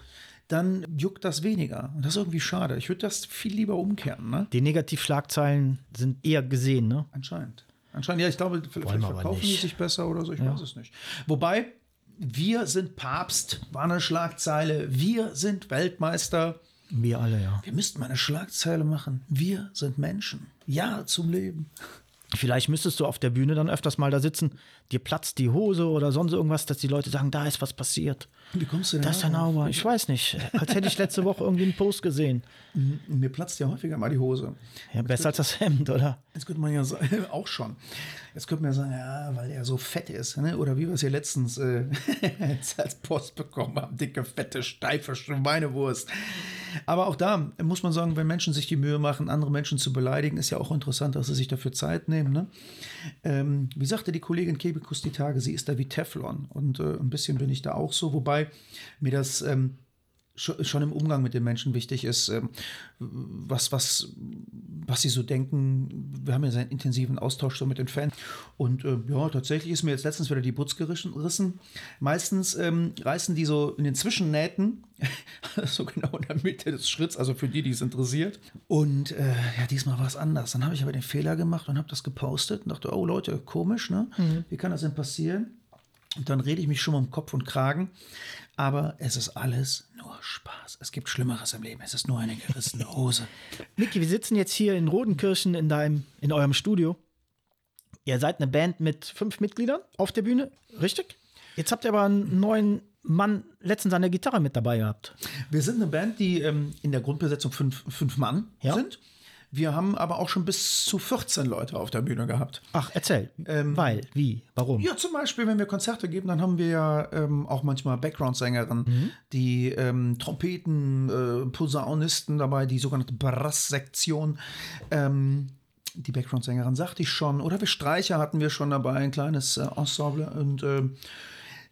dann juckt das weniger. Und das ist irgendwie schade. Ich würde das viel lieber umkehren. Ne? Die Negativschlagzeilen sind eher gesehen, ne? Anscheinend. Anscheinend, ja, ich glaube, vielleicht verkaufen die sich besser oder so, ich ja. weiß es nicht. Wobei, wir sind Papst, war eine Schlagzeile. Wir sind Weltmeister. Wir alle, ja. Wir müssten mal eine Schlagzeile machen. Wir sind Menschen. Ja zum Leben. Vielleicht müsstest du auf der Bühne dann öfters mal da sitzen, dir platzt die Hose oder sonst irgendwas, dass die Leute sagen, da ist was passiert. Wie kommst du denn Das ist ein Auber. Ich weiß nicht. Als hätte ich letzte Woche irgendwie einen Post gesehen. Mir platzt ja häufiger mal die Hose. Ja, besser als das Hemd, oder? Jetzt könnte man ja sagen, auch schon. Jetzt könnte man ja sagen, ja, weil er so fett ist. Ne? Oder wie wir es hier letztens äh, als Post bekommen haben: dicke, fette, steife Schweinewurst. Aber auch da muss man sagen, wenn Menschen sich die Mühe machen, andere Menschen zu beleidigen, ist ja auch interessant, dass sie sich dafür Zeit nehmen. Ne? Ähm, wie sagte die Kollegin Kebekus die Tage, sie ist da wie Teflon. Und äh, ein bisschen bin ich da auch so, wobei mir das ähm, schon im Umgang mit den Menschen wichtig ist, ähm, was, was, was sie so denken. Wir haben ja einen intensiven Austausch so mit den Fans. Und äh, ja, tatsächlich ist mir jetzt letztens wieder die Butz gerissen. Meistens ähm, reißen die so in den Zwischennähten, so genau in der Mitte des Schritts, also für die, die es interessiert. Und äh, ja, diesmal war es anders. Dann habe ich aber den Fehler gemacht und habe das gepostet und dachte, oh Leute, komisch, ne? Mhm. Wie kann das denn passieren? Und dann rede ich mich schon mal um Kopf und Kragen. Aber es ist alles nur Spaß. Es gibt Schlimmeres im Leben. Es ist nur eine gerissene Hose. Niki, wir sitzen jetzt hier in Rodenkirchen in, deinem, in eurem Studio. Ihr seid eine Band mit fünf Mitgliedern auf der Bühne, richtig? Jetzt habt ihr aber einen neuen Mann letztens an der Gitarre mit dabei gehabt. Wir sind eine Band, die ähm, in der Grundbesetzung fünf, fünf Mann ja. sind. Wir haben aber auch schon bis zu 14 Leute auf der Bühne gehabt. Ach, erzähl. Ähm, Weil, wie, warum? Ja, zum Beispiel, wenn wir Konzerte geben, dann haben wir ja ähm, auch manchmal Background-Sängerinnen, mhm. die ähm, Trompeten, äh, Posaunisten dabei, die sogenannte Brass-Sektion. Ähm, die Background-Sängerin sagte ich schon. Oder wir Streicher hatten wir schon dabei, ein kleines äh, Ensemble. Und äh,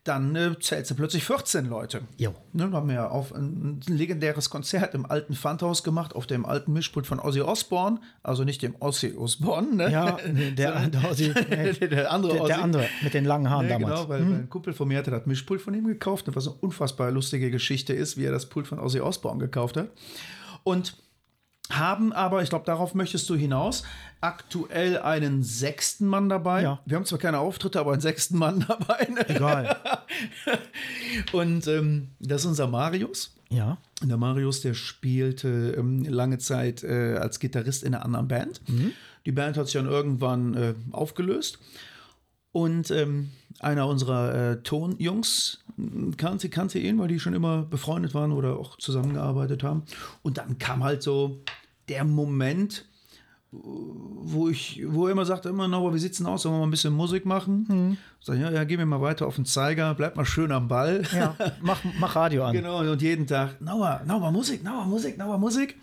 dann äh, zählt sie plötzlich 14 Leute. Jo. Ne, haben wir auf ein, ein, legendäres Konzert im alten Pfandhaus gemacht, auf dem alten Mischpult von Ozzy Osbourne, also nicht dem Ozzy Osbourne. Ne? Ja, der, der, Ozzy, nee, der andere der, der, andere mit den langen Haaren ne, damals. Genau, weil, hm. ein Kumpel von mir hatte das Mischpult von ihm gekauft, was eine unfassbar lustige Geschichte ist, wie er das Pult von Ozzy Osbourne gekauft hat. Und haben aber, ich glaube, darauf möchtest du hinaus, aktuell einen sechsten Mann dabei. Ja. Wir haben zwar keine Auftritte, aber einen sechsten Mann dabei. Ne? Egal. Und ähm, das ist unser Marius. Ja. Und der Marius, der spielte ähm, lange Zeit äh, als Gitarrist in einer anderen Band. Mhm. Die Band hat sich dann irgendwann äh, aufgelöst. Und ähm, einer unserer äh, Tonjungs kannte, kannte ihn, weil die schon immer befreundet waren oder auch zusammengearbeitet haben. Und dann kam halt so der Moment, wo ich, wo er immer sagte, immer noch, wie sieht's denn aus, sollen wir mal ein bisschen Musik machen? Mhm. Sag ich, ja, ja, geh mir mal weiter auf den Zeiger, bleib mal schön am Ball. Ja, mach, mach Radio an. Genau, und jeden Tag, Nauer, Nauer Musik, Nauer Musik, Nauer Musik.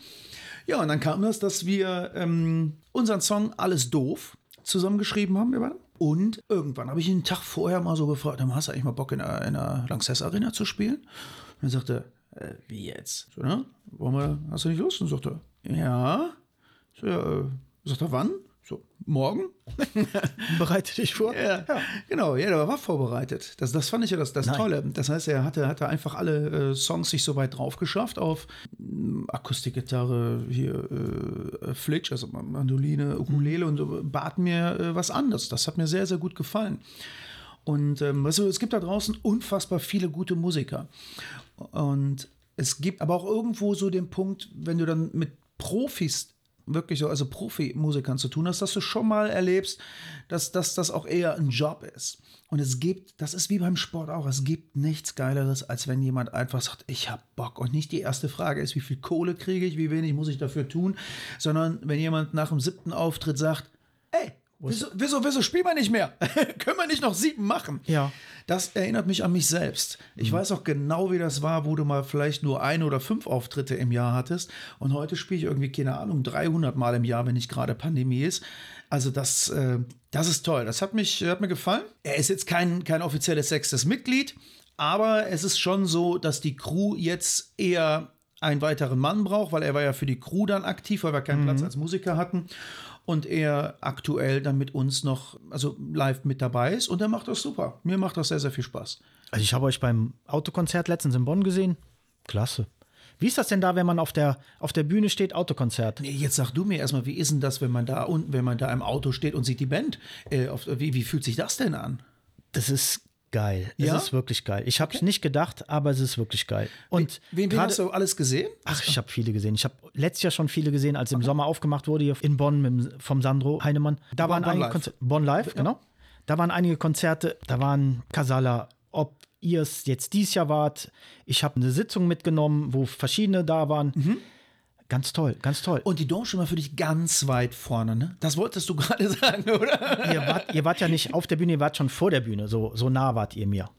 Ja, und dann kam das, dass wir ähm, unseren Song Alles doof zusammengeschrieben haben, wir beide. Und irgendwann habe ich ihn einen Tag vorher mal so gefragt, hast du eigentlich mal Bock in einer, in einer Lanxess Arena zu spielen? Und er sagte, äh, wie jetzt? So, ne? Wollen wir, hast du nicht Lust? Und sagte, ja. So, ja, äh, sagt er, wann? So, morgen? Bereite dich vor. Ja, ja, genau, ja, der war vorbereitet. Das, das fand ich ja das, das Tolle. Das heißt, er hatte, hatte einfach alle äh, Songs sich so weit drauf geschafft auf äh, Akustikgitarre, hier äh, Flitch, also Mandoline, Ukulele und so, bat mir äh, was anderes. Das hat mir sehr, sehr gut gefallen. Und ähm, also, es gibt da draußen unfassbar viele gute Musiker. Und es gibt aber auch irgendwo so den Punkt, wenn du dann mit Profis wirklich so, also Profimusikern zu tun hast, dass du schon mal erlebst, dass, dass das auch eher ein Job ist. Und es gibt, das ist wie beim Sport auch, es gibt nichts Geileres, als wenn jemand einfach sagt, ich hab Bock. Und nicht die erste Frage ist, wie viel Kohle kriege ich, wie wenig muss ich dafür tun, sondern wenn jemand nach dem siebten Auftritt sagt, ey, Wieso, wieso, wieso spielen wir nicht mehr? Können wir nicht noch sieben machen? Ja. Das erinnert mich an mich selbst. Ich mhm. weiß auch genau, wie das war, wo du mal vielleicht nur ein oder fünf Auftritte im Jahr hattest. Und heute spiele ich irgendwie, keine Ahnung, 300 Mal im Jahr, wenn nicht gerade Pandemie ist. Also das, äh, das ist toll. Das hat, mich, hat mir gefallen. Er ist jetzt kein, kein offizielles sechstes Mitglied, aber es ist schon so, dass die Crew jetzt eher einen weiteren Mann braucht, weil er war ja für die Crew dann aktiv, weil wir keinen mhm. Platz als Musiker hatten und er aktuell dann mit uns noch, also live mit dabei ist und er macht das super. Mir macht das sehr, sehr viel Spaß. Also ich habe euch beim Autokonzert letztens in Bonn gesehen. Klasse. Wie ist das denn da, wenn man auf der, auf der Bühne steht, Autokonzert? Nee, jetzt sag du mir erstmal, wie ist denn das, wenn man da unten, wenn man da im Auto steht und sieht die Band? Äh, auf, wie, wie fühlt sich das denn an? Das ist geil. Ja? Es ist wirklich geil. Ich habe es okay. nicht gedacht, aber es ist wirklich geil. Und wen, wen hast du alles gesehen? Ach, ich habe viele gesehen. Ich habe letztes Jahr schon viele gesehen, als im okay. Sommer aufgemacht wurde hier in Bonn mit, vom Sandro Heinemann. Da Bonn, waren einige Konzerte. Bonn Live, ja. genau. Da waren einige Konzerte. Da waren Casala, ob ihr es jetzt dieses Jahr wart. Ich habe eine Sitzung mitgenommen, wo verschiedene da waren. Mhm. Ganz toll, ganz toll. Und die war für dich ganz weit vorne, ne? Das wolltest du gerade sagen, oder? Ihr wart, ihr wart ja nicht auf der Bühne, ihr wart schon vor der Bühne. So, so nah wart ihr mir.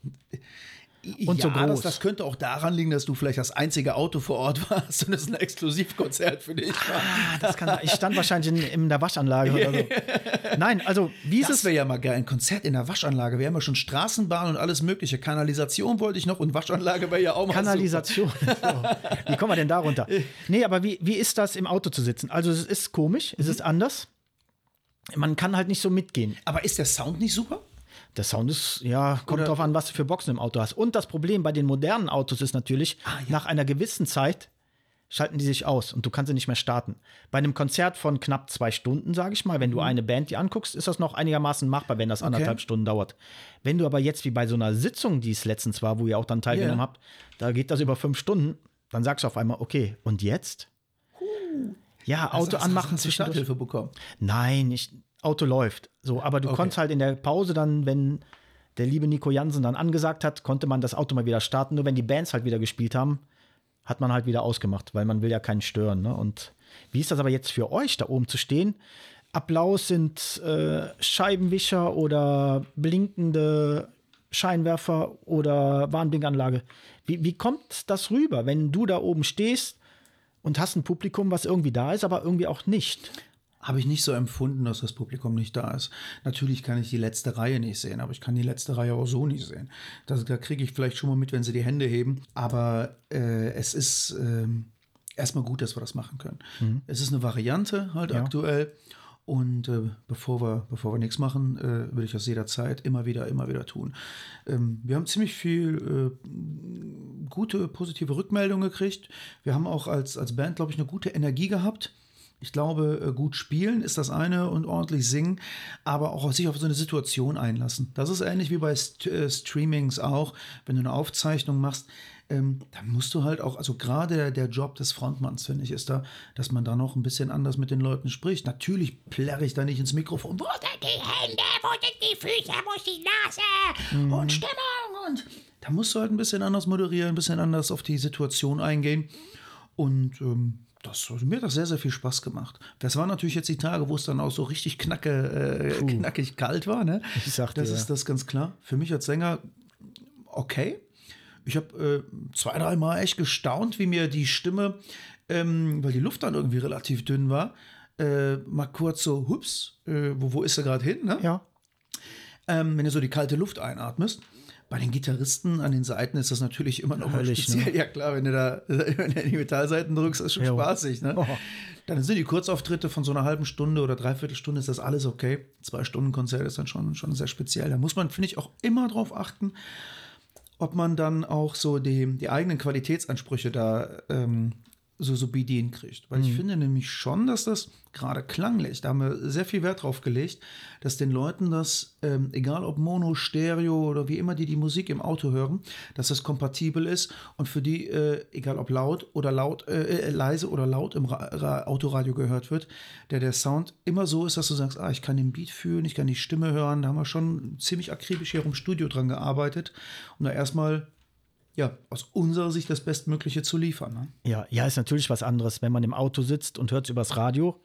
Und ja, so groß. Das, das, könnte auch daran liegen, dass du vielleicht das einzige Auto vor Ort warst und es ein Exklusivkonzert für dich war. Ah, das kann Ich stand wahrscheinlich in, in der Waschanlage oder so. Nein, also wie ist das es? Das wäre ja mal geil. Ein Konzert in der Waschanlage. Wir haben ja schon Straßenbahn und alles Mögliche. Kanalisation wollte ich noch und Waschanlage wäre ja auch mal Kanalisation. wie kommen wir denn da runter? Nee, aber wie, wie ist das im Auto zu sitzen? Also es ist komisch, es mhm. ist anders. Man kann halt nicht so mitgehen. Aber ist der Sound nicht super? Der Sound ist, ja, kommt Oder drauf an, was du für Boxen im Auto hast. Und das Problem bei den modernen Autos ist natürlich, ah, ja. nach einer gewissen Zeit schalten die sich aus und du kannst sie nicht mehr starten. Bei einem Konzert von knapp zwei Stunden, sage ich mal, wenn du mhm. eine Band dir anguckst, ist das noch einigermaßen machbar, wenn das okay. anderthalb Stunden dauert. Wenn du aber jetzt wie bei so einer Sitzung, die es letztens war, wo ihr auch dann teilgenommen yeah. habt, da geht das über fünf Stunden, dann sagst du auf einmal, okay, und jetzt? Ja, Auto also, anmachen. Hast du Starthilfe bekommen? Nein, ich, Auto läuft. So, aber du okay. konntest halt in der Pause dann, wenn der liebe Nico Jansen dann angesagt hat, konnte man das Auto mal wieder starten. Nur wenn die Bands halt wieder gespielt haben, hat man halt wieder ausgemacht, weil man will ja keinen stören. Ne? Und wie ist das aber jetzt für euch, da oben zu stehen? Applaus sind äh, Scheibenwischer oder blinkende Scheinwerfer oder Warnblinkanlage. Wie, wie kommt das rüber, wenn du da oben stehst und hast ein Publikum, was irgendwie da ist, aber irgendwie auch nicht? Habe ich nicht so empfunden, dass das Publikum nicht da ist. Natürlich kann ich die letzte Reihe nicht sehen, aber ich kann die letzte Reihe auch so nicht sehen. Das, da kriege ich vielleicht schon mal mit, wenn sie die Hände heben. Aber äh, es ist äh, erstmal gut, dass wir das machen können. Mhm. Es ist eine Variante halt ja. aktuell. Und äh, bevor, wir, bevor wir nichts machen, äh, würde ich das jederzeit immer wieder, immer wieder tun. Ähm, wir haben ziemlich viel äh, gute, positive Rückmeldungen gekriegt. Wir haben auch als, als Band, glaube ich, eine gute Energie gehabt. Ich glaube, äh, gut spielen ist das eine und ordentlich singen, aber auch sich auf so eine Situation einlassen. Das ist ähnlich wie bei St äh, Streamings auch. Wenn du eine Aufzeichnung machst, ähm, dann musst du halt auch, also gerade der, der Job des Frontmanns, finde ich, ist da, dass man da noch ein bisschen anders mit den Leuten spricht. Natürlich plärre ich da nicht ins Mikrofon. Wo sind die Hände? Wo sind die Füße? Wo ist die Nase? Mhm. Und Stimmung. Und da musst du halt ein bisschen anders moderieren, ein bisschen anders auf die Situation eingehen. Und ähm, Das, mir hat das sehr, sehr viel Spaß gemacht. Das waren natürlich jetzt die Tage, wo es dann auch so richtig knacke, äh, knackig kalt war. Ne? Ich sag das dir. ist das ganz klar. Für mich als Sänger okay. Ich habe äh, zwei, drei Mal echt gestaunt, wie mir die Stimme, ähm, weil die Luft dann irgendwie relativ dünn war, äh, mal kurz so, hups, äh, wo, wo ist er gerade hin? Ne? Ja. ähm, wenn du so die kalte Luft einatmest. Bei den Gitarristen an den Seiten ist das natürlich immer noch mal Höllisch, speziell. Ja klar, wenn du da wenn du die Metallseiten drückst, ist schon Jo. spaßig. Ne? Oh. Dann sind die Kurzauftritte von so einer halben Stunde oder Dreiviertelstunde, ist das alles okay. Zwei Stunden Konzert ist dann schon, schon sehr speziell. Da muss man, finde ich, auch immer drauf achten, ob man dann auch so die, die eigenen Qualitätsansprüche da ähm, so, so bedienen kriegt. Weil ich finde nämlich schon, dass das gerade klanglich, da haben wir sehr viel Wert drauf gelegt, dass den Leuten das, ähm, egal ob Mono, Stereo oder wie immer die die Musik im Auto hören, dass das kompatibel ist und für die, äh, egal ob laut oder laut, äh, äh, leise oder laut im Ra Ra Autoradio gehört wird, der der Sound immer so ist, dass du sagst, ah, ich kann den Beat fühlen, ich kann die Stimme hören. Da haben wir schon ziemlich akribisch hier im Studio dran gearbeitet, um da erstmal ja, aus unserer Sicht das Bestmögliche zu liefern. Ne? Ja, ja, ist natürlich was anderes, wenn man im Auto sitzt und hört es übers Radio,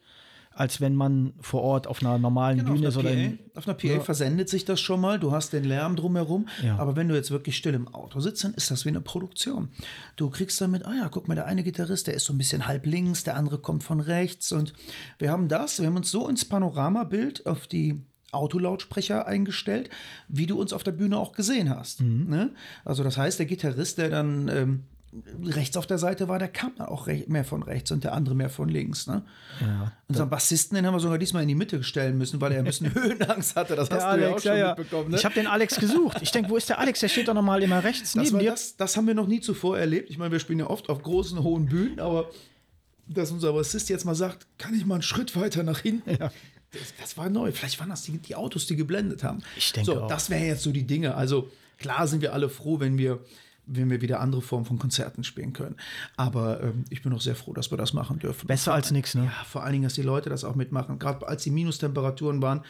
als wenn man vor Ort auf einer normalen Genau, Bühne auf, ist oder einer in, PA, auf einer PA versendet sich das schon mal, du hast den Lärm drumherum, Ja. aber wenn du jetzt wirklich still im Auto sitzt, dann ist das wie eine Produktion. Du kriegst damit, ah ja, guck mal, der eine Gitarrist, der ist so ein bisschen halb links, der andere kommt von rechts und wir haben das, wir haben uns so ins Panoramabild auf die Autolautsprecher eingestellt, wie du uns auf der Bühne auch gesehen hast. Ne? Also das heißt, der Gitarrist, der dann ähm, rechts auf der Seite war, der kam dann auch mehr von rechts und der andere mehr von links. Ne? ja. Unseren Bassisten, den haben wir sogar diesmal in die Mitte stellen müssen, weil er ein bisschen Höhenangst hatte. Das hast du ja auch schon mitbekommen. Ne? Ich habe den Alex gesucht. Ich denke, wo ist der Alex? Der steht doch noch mal immer rechts das, neben dir. das, das haben wir noch nie zuvor erlebt. Ich meine, wir spielen ja oft auf großen, hohen Bühnen, aber dass unser Bassist jetzt mal sagt, kann ich mal einen Schritt weiter nach hinten? Das, das war neu. Vielleicht waren das die, die Autos, die geblendet haben. Ich denke so, auch. das wären jetzt so die Dinge. Also klar sind wir alle froh, wenn wir wenn wir wieder andere Formen von Konzerten spielen können. Aber ähm, ich bin auch sehr froh, dass wir das machen dürfen. Besser als nichts, ne? Ja, vor allen Dingen, dass die Leute das auch mitmachen. Gerade als die Minustemperaturen waren,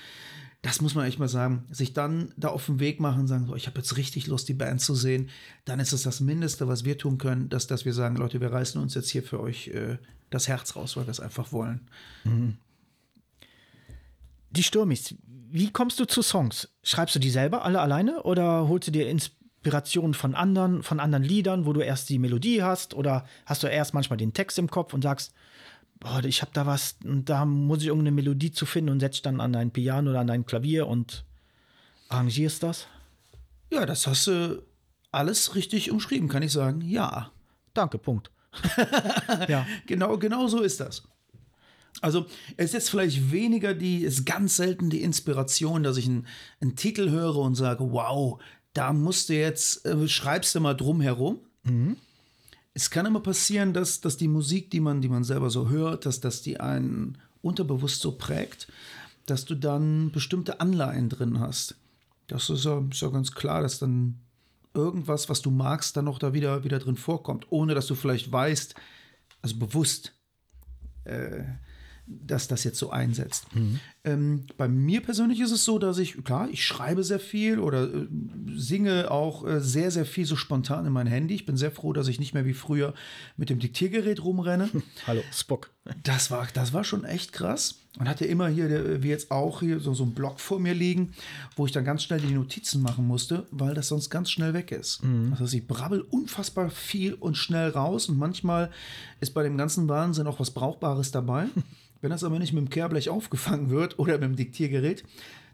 das muss man echt mal sagen, sich dann da auf den Weg machen und sagen, so, ich habe jetzt richtig Lust, die Band zu sehen, dann ist es das Mindeste, was wir tun können, dass, dass wir sagen, Leute, wir reißen uns jetzt hier für euch äh, das Herz raus, weil wir es einfach wollen. Die Stürmis, wie kommst du zu Songs? Schreibst du die selber alle alleine oder holst du dir Inspiration von anderen, von anderen Liedern, wo du erst die Melodie hast oder hast du erst manchmal den Text im Kopf und sagst, boah, ich habe da was und da muss ich irgendeine Melodie zu finden und setzt dann an dein Piano oder an dein Klavier und arrangierst das? Ja, das hast du alles richtig umschrieben, kann ich sagen. Ja, Danke, Punkt. ja. Genau, genau so ist das. Also es ist jetzt vielleicht weniger die, es ist ganz selten die Inspiration, dass ich einen, einen Titel höre und sage, wow, da musst du jetzt, äh, schreibst du mal drum herum. Es kann immer passieren, dass, dass die Musik, die man, die man selber so hört, dass, dass die einen unterbewusst so prägt, dass du dann bestimmte Anleihen drin hast. Das ist ja, ist ja ganz klar, dass dann irgendwas, was du magst, dann noch da wieder, wieder drin vorkommt, ohne dass du vielleicht weißt, also bewusst, äh, dass das jetzt so einsetzt. Ähm, bei mir persönlich ist es so, dass ich, klar, ich schreibe sehr viel oder äh, singe auch äh, sehr, sehr viel so spontan in mein Handy. Ich bin sehr froh, dass ich nicht mehr wie früher mit dem Diktiergerät rumrenne. Hallo, Spock. Das war, das war schon echt krass. Und hatte immer hier, wie jetzt auch hier, so, so einen Block vor mir liegen, wo ich dann ganz schnell die Notizen machen musste, weil das sonst ganz schnell weg ist. Das heißt, ich brabbel unfassbar viel und schnell raus und manchmal ist bei dem ganzen Wahnsinn auch was Brauchbares dabei. Wenn das aber nicht mit dem Kehrblech aufgefangen wird oder mit dem Diktiergerät,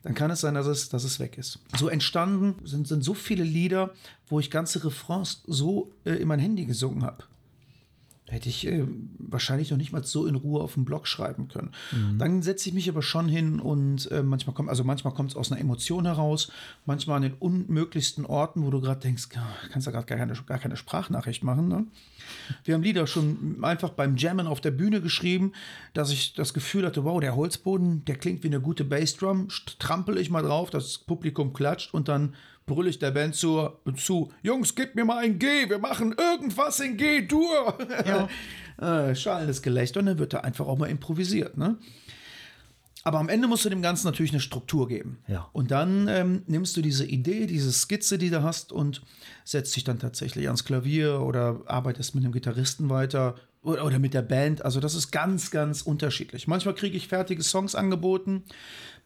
dann kann es sein, dass es, dass es weg ist. So entstanden sind, sind so viele Lieder, wo ich ganze Refrains so äh, in mein Handy gesungen habe hätte ich äh, wahrscheinlich noch nicht mal so in Ruhe auf dem Blog schreiben können. Dann setze ich mich aber schon hin und äh, manchmal kommt, also manchmal kommt es aus einer Emotion heraus, manchmal an den unmöglichsten Orten, wo du gerade denkst, "Ja, kannst du gerade gar keine, gar keine Sprachnachricht machen. Ne? Wir haben Lieder schon einfach beim Jammen auf der Bühne geschrieben, dass ich das Gefühl hatte, wow, der Holzboden, der klingt wie eine gute Bassdrum, trampel ich mal drauf, das Publikum klatscht und dann brülle ich der Band zu, zu, Jungs, gib mir mal ein G, wir machen irgendwas in G-Dur. Ja. äh, schallendes Gelächter und dann wird da einfach auch mal improvisiert. Ne? Aber am Ende musst du dem Ganzen natürlich eine Struktur geben. Ja. Und dann ähm, nimmst du diese Idee, diese Skizze, die du hast und setzt dich dann tatsächlich ans Klavier oder arbeitest mit einem Gitarristen weiter oder, oder mit der Band. Also das ist ganz, ganz unterschiedlich. Manchmal kriege ich fertige Songs angeboten.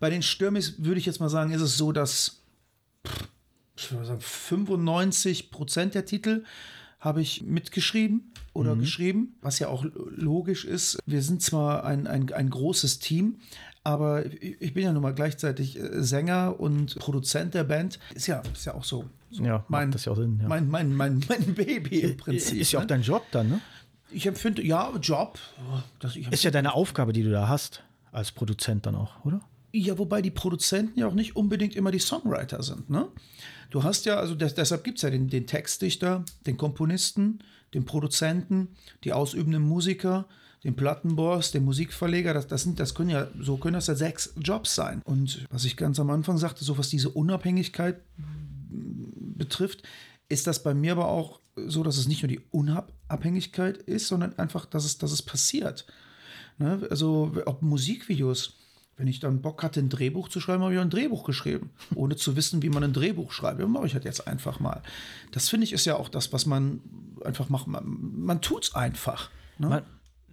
Bei den Stürmis würde ich jetzt mal sagen, ist es so, dass ich würde sagen, 95 Prozent der Titel habe ich mitgeschrieben oder geschrieben, was ja auch logisch ist. Wir sind zwar ein, ein, ein großes Team, aber ich bin ja nun mal gleichzeitig äh, Sänger und Produzent der Band. Ist ja, ist ja auch so. so Ja, mein, das ja auch Sinn, ja. Mein, mein, mein, mein Baby im Prinzip. Ist ja auch ne? dein Job dann, ne? Ich empfinde, ja, Job. Das, Ist ja deine Aufgabe, die du da hast, als Produzent dann auch, oder? Ja, wobei die Produzenten ja auch nicht unbedingt immer die Songwriter sind. Ne? Du hast ja, also des, deshalb gibt es ja den, den Textdichter, den Komponisten, den Produzenten, die ausübenden Musiker, den Plattenboss, den Musikverleger. Das, das, sind, das können ja, so können das ja sechs Jobs sein. Und was ich ganz am Anfang sagte, so was diese Unabhängigkeit betrifft, ist das bei mir aber auch so, dass es nicht nur die Unabhängigkeit ist, sondern einfach, dass es, dass es passiert. Ne? Also, ob Musikvideos. Wenn ich dann Bock hatte, ein Drehbuch zu schreiben, habe ich ein Drehbuch geschrieben, ohne zu wissen, wie man ein Drehbuch schreibt. Ja, mache ich halt jetzt einfach mal. Das finde ich ist ja auch das, was man einfach macht. Man, man tut es einfach. Ne? Man,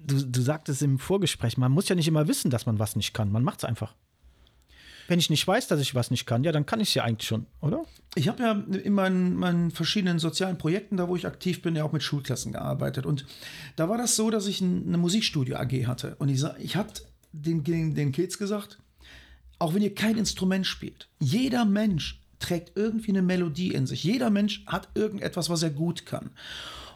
du, du sagtest im Vorgespräch, man muss ja nicht immer wissen, dass man was nicht kann. Man macht es einfach. Wenn ich nicht weiß, dass ich was nicht kann, ja, dann kann ich es ja eigentlich schon, oder? Ich habe ja in meinen, meinen verschiedenen sozialen Projekten, da wo ich aktiv bin, ja auch mit Schulklassen gearbeitet. Und da war das so, dass ich ein, eine Musikstudio AG hatte. Und ich, ich hatte den, den, den Kids gesagt, auch wenn ihr kein Instrument spielt, jeder Mensch trägt irgendwie eine Melodie in sich. Jeder Mensch hat irgendetwas, was er gut kann.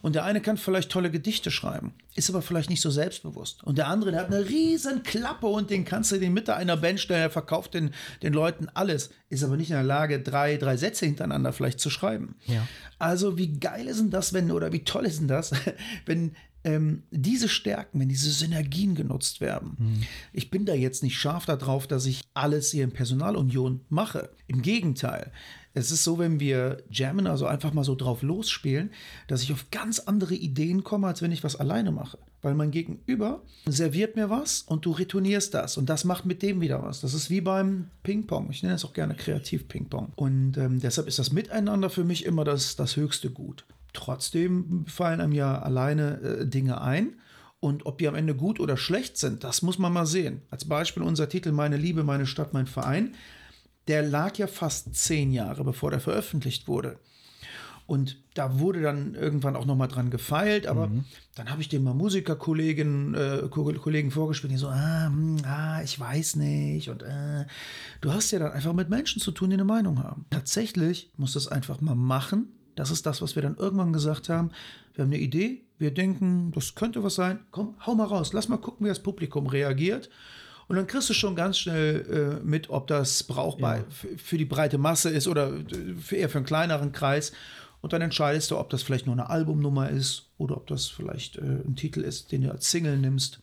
Und der eine kann vielleicht tolle Gedichte schreiben, ist aber vielleicht nicht so selbstbewusst. Und der andere, der hat eine riesen Klappe und den kannst du in die Mitte einer Band stellen, der verkauft den, den Leuten alles, ist aber nicht in der Lage, drei, drei Sätze hintereinander vielleicht zu schreiben. Ja. Also wie geil ist denn das, wenn, oder wie toll ist denn das, wenn ähm, diese Stärken, wenn diese Synergien genutzt werden. Ich bin da jetzt nicht scharf darauf, dass ich alles hier in Personalunion mache. Im Gegenteil. Es ist so, wenn wir jammen, also einfach mal so drauf losspielen, dass ich auf ganz andere Ideen komme, als wenn ich was alleine mache. Weil mein Gegenüber serviert mir was und du retournierst das und das macht mit dem wieder was. Das ist wie beim Ping-Pong. Ich nenne es auch gerne Kreativ-Ping-Pong. Und ähm, deshalb ist das Miteinander für mich immer das, das höchste Gut. Trotzdem fallen einem ja alleine äh, Dinge ein. Und ob die am Ende gut oder schlecht sind, das muss man mal sehen. Als Beispiel unser Titel Meine Liebe, meine Stadt, mein Verein. Der lag ja fast zehn Jahre, bevor der veröffentlicht wurde. Und da wurde dann irgendwann auch noch mal dran gefeilt, aber dann habe ich dem mal Musikerkollegen äh, Ko- Kollegen vorgespielt, die so, ah, hm, ah, ich weiß nicht. Und äh, du hast ja dann einfach mit Menschen zu tun, die eine Meinung haben. Tatsächlich muss das einfach mal machen. Das ist das, was wir dann irgendwann gesagt haben. Wir haben eine Idee, wir denken, das könnte was sein. Komm, hau mal raus, lass mal gucken, wie das Publikum reagiert. Und dann kriegst du schon ganz schnell äh, mit, ob das brauchbar f- für die breite Masse ist oder äh, für eher für einen kleineren Kreis. Und dann entscheidest du, ob das vielleicht nur eine Albumnummer ist oder ob das vielleicht äh, ein Titel ist, den du als Single nimmst.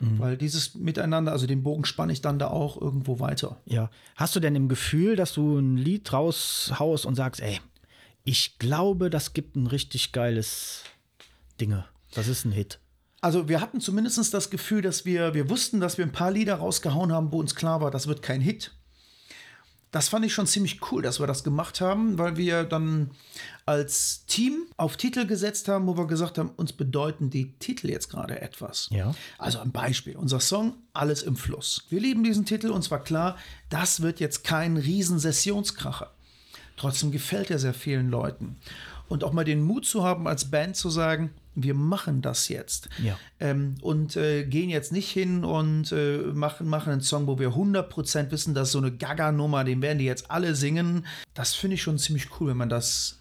Weil dieses Miteinander, also den Bogen spanne ich dann da auch irgendwo weiter. Ja. Hast du denn im Gefühl, dass du ein Lied raushaust und sagst, ey, ich glaube, das gibt ein richtig geiles Dinge. Das ist ein Hit. Also wir hatten zumindest das Gefühl, dass wir, wir wussten, dass wir ein paar Lieder rausgehauen haben, wo uns klar war, das wird kein Hit. Das fand ich schon ziemlich cool, dass wir das gemacht haben, weil wir dann als Team auf Titel gesetzt haben, wo wir gesagt haben, uns bedeuten die Titel jetzt gerade etwas. Ja. Also ein Beispiel, unser Song Alles im Fluss. Wir lieben diesen Titel, uns war klar, das wird jetzt kein riesen Sessionskracher. Trotzdem gefällt er sehr vielen Leuten. Und auch mal den Mut zu haben, als Band zu sagen, wir machen das jetzt. Ja. Ähm, und äh, gehen jetzt nicht hin und äh, machen, machen einen Song, wo wir 100% wissen, dass so eine Gaga-Nummer, den werden die jetzt alle singen. Das finde ich schon ziemlich cool, wenn man das,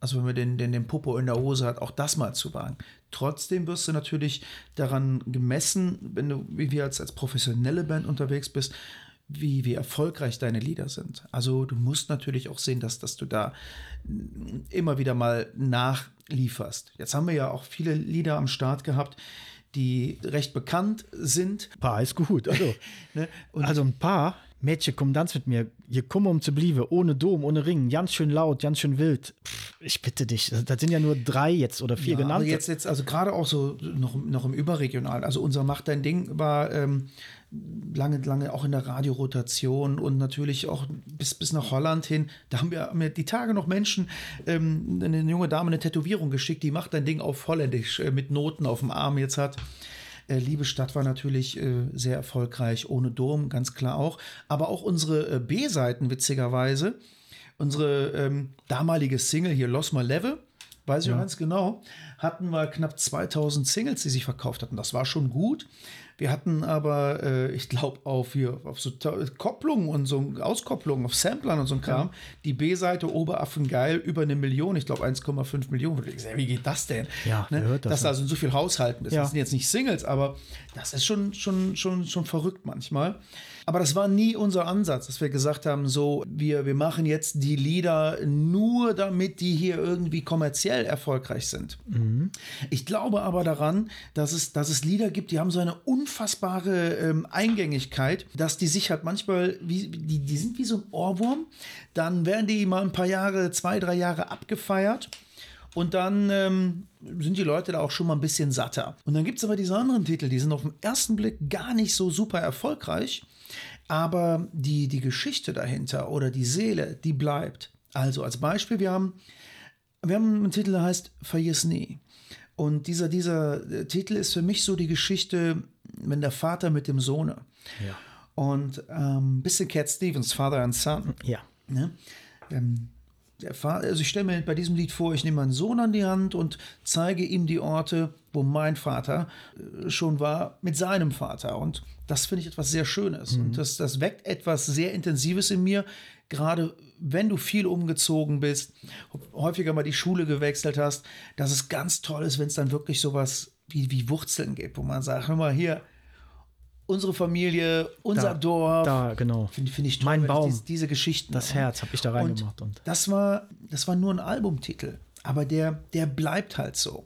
also wenn man den, den, den Popo in der Hose hat, auch das mal zu wagen. Trotzdem wirst du natürlich daran gemessen, wenn du, wie wir als, als professionelle Band unterwegs bist, wie, wie erfolgreich deine Lieder sind. Also du musst natürlich auch sehen, dass, dass du da mm, immer wieder mal nachlieferst. Jetzt haben wir ja auch viele Lieder am Start gehabt, die recht bekannt sind. Ein paar ist gut. Also, Ne? Also ein paar Mädchen, komm, tanz mit mir. Hier komm um zu bliebe, ohne Dom, ohne Ring, ganz schön laut, ganz schön wild. Pff, ich bitte dich, das, das sind ja nur drei jetzt oder vier Ja, genannt. aber jetzt, jetzt, also gerade auch so noch, noch im Überregionalen. Also unser Macht dein Ding war ähm, lange, lange auch in der Radiorotation und natürlich auch bis, bis nach Holland hin. Da haben wir, haben wir die Tage noch Menschen, ähm, eine junge Dame eine Tätowierung geschickt, die macht dein Ding auf Holländisch äh, mit Noten auf dem Arm jetzt hat. Äh, Liebe Stadt war natürlich äh, sehr erfolgreich, ohne Dom, ganz klar auch. Aber auch unsere äh, B-Seiten, witzigerweise, unsere ähm, damalige Single hier, Lost My Level, weiß ich noch ganz genau, hatten wir knapp 2000 Singles, die sich verkauft hatten. Das war schon gut. Wir hatten aber, äh, ich glaube, auf, hier, auf so Kopplungen und so Auskopplungen, auf Samplern und so ein Kram, die B-Seite Oberaffen geil über eine Million, ich glaube 1,5 Millionen. Wie geht das denn? Ja, wer hört das, Dass ne? da also so viel Haushalten ist. Ja. Das sind jetzt nicht Singles, aber das ist schon, schon, schon, schon verrückt manchmal. Aber das war nie unser Ansatz, dass wir gesagt haben, so, wir, wir machen jetzt die Lieder nur damit die hier irgendwie kommerziell erfolgreich sind. Ich glaube aber daran, dass es, dass es Lieder gibt, die haben so eine unfassbare ähm, Eingängigkeit, dass die sich halt manchmal, wie, die, die sind wie so ein Ohrwurm, dann werden die mal ein paar Jahre, zwei, drei Jahre abgefeiert. Und dann ähm, sind die Leute da auch schon mal ein bisschen satter. Und dann gibt es aber diese anderen Titel, die sind auf den ersten Blick gar nicht so super erfolgreich. Aber die, die Geschichte dahinter oder die Seele, die bleibt. Also als Beispiel, wir haben, wir haben einen Titel, der heißt Vergiss nie. Und dieser, dieser äh, Titel ist für mich so die Geschichte, wenn der Vater mit dem Sohne. Ja. Und ähm, bisschen Cat Stevens, Father and Son. Ja. Ne? Ähm, der Fa- also ich stelle mir bei diesem Lied vor, ich nehme meinen Sohn an die Hand und zeige ihm die Orte, wo mein Vater äh, schon war mit seinem Vater. Und das finde ich etwas sehr Schönes. Und das, das weckt etwas sehr Intensives in mir, gerade wenn du viel umgezogen bist, häufiger mal die Schule gewechselt hast, dass es ganz toll ist, wenn es dann wirklich sowas wie, wie Wurzeln gibt, wo man sagt, hör mal hier, unsere Familie, unser Da, Dorf. Da, genau. Finde find ich toll, Mein ich Baum. Diese, diese Geschichten. Das Herz habe ich da reingemacht. Und, Das war, das war nur ein Albumtitel, aber der, der bleibt halt so.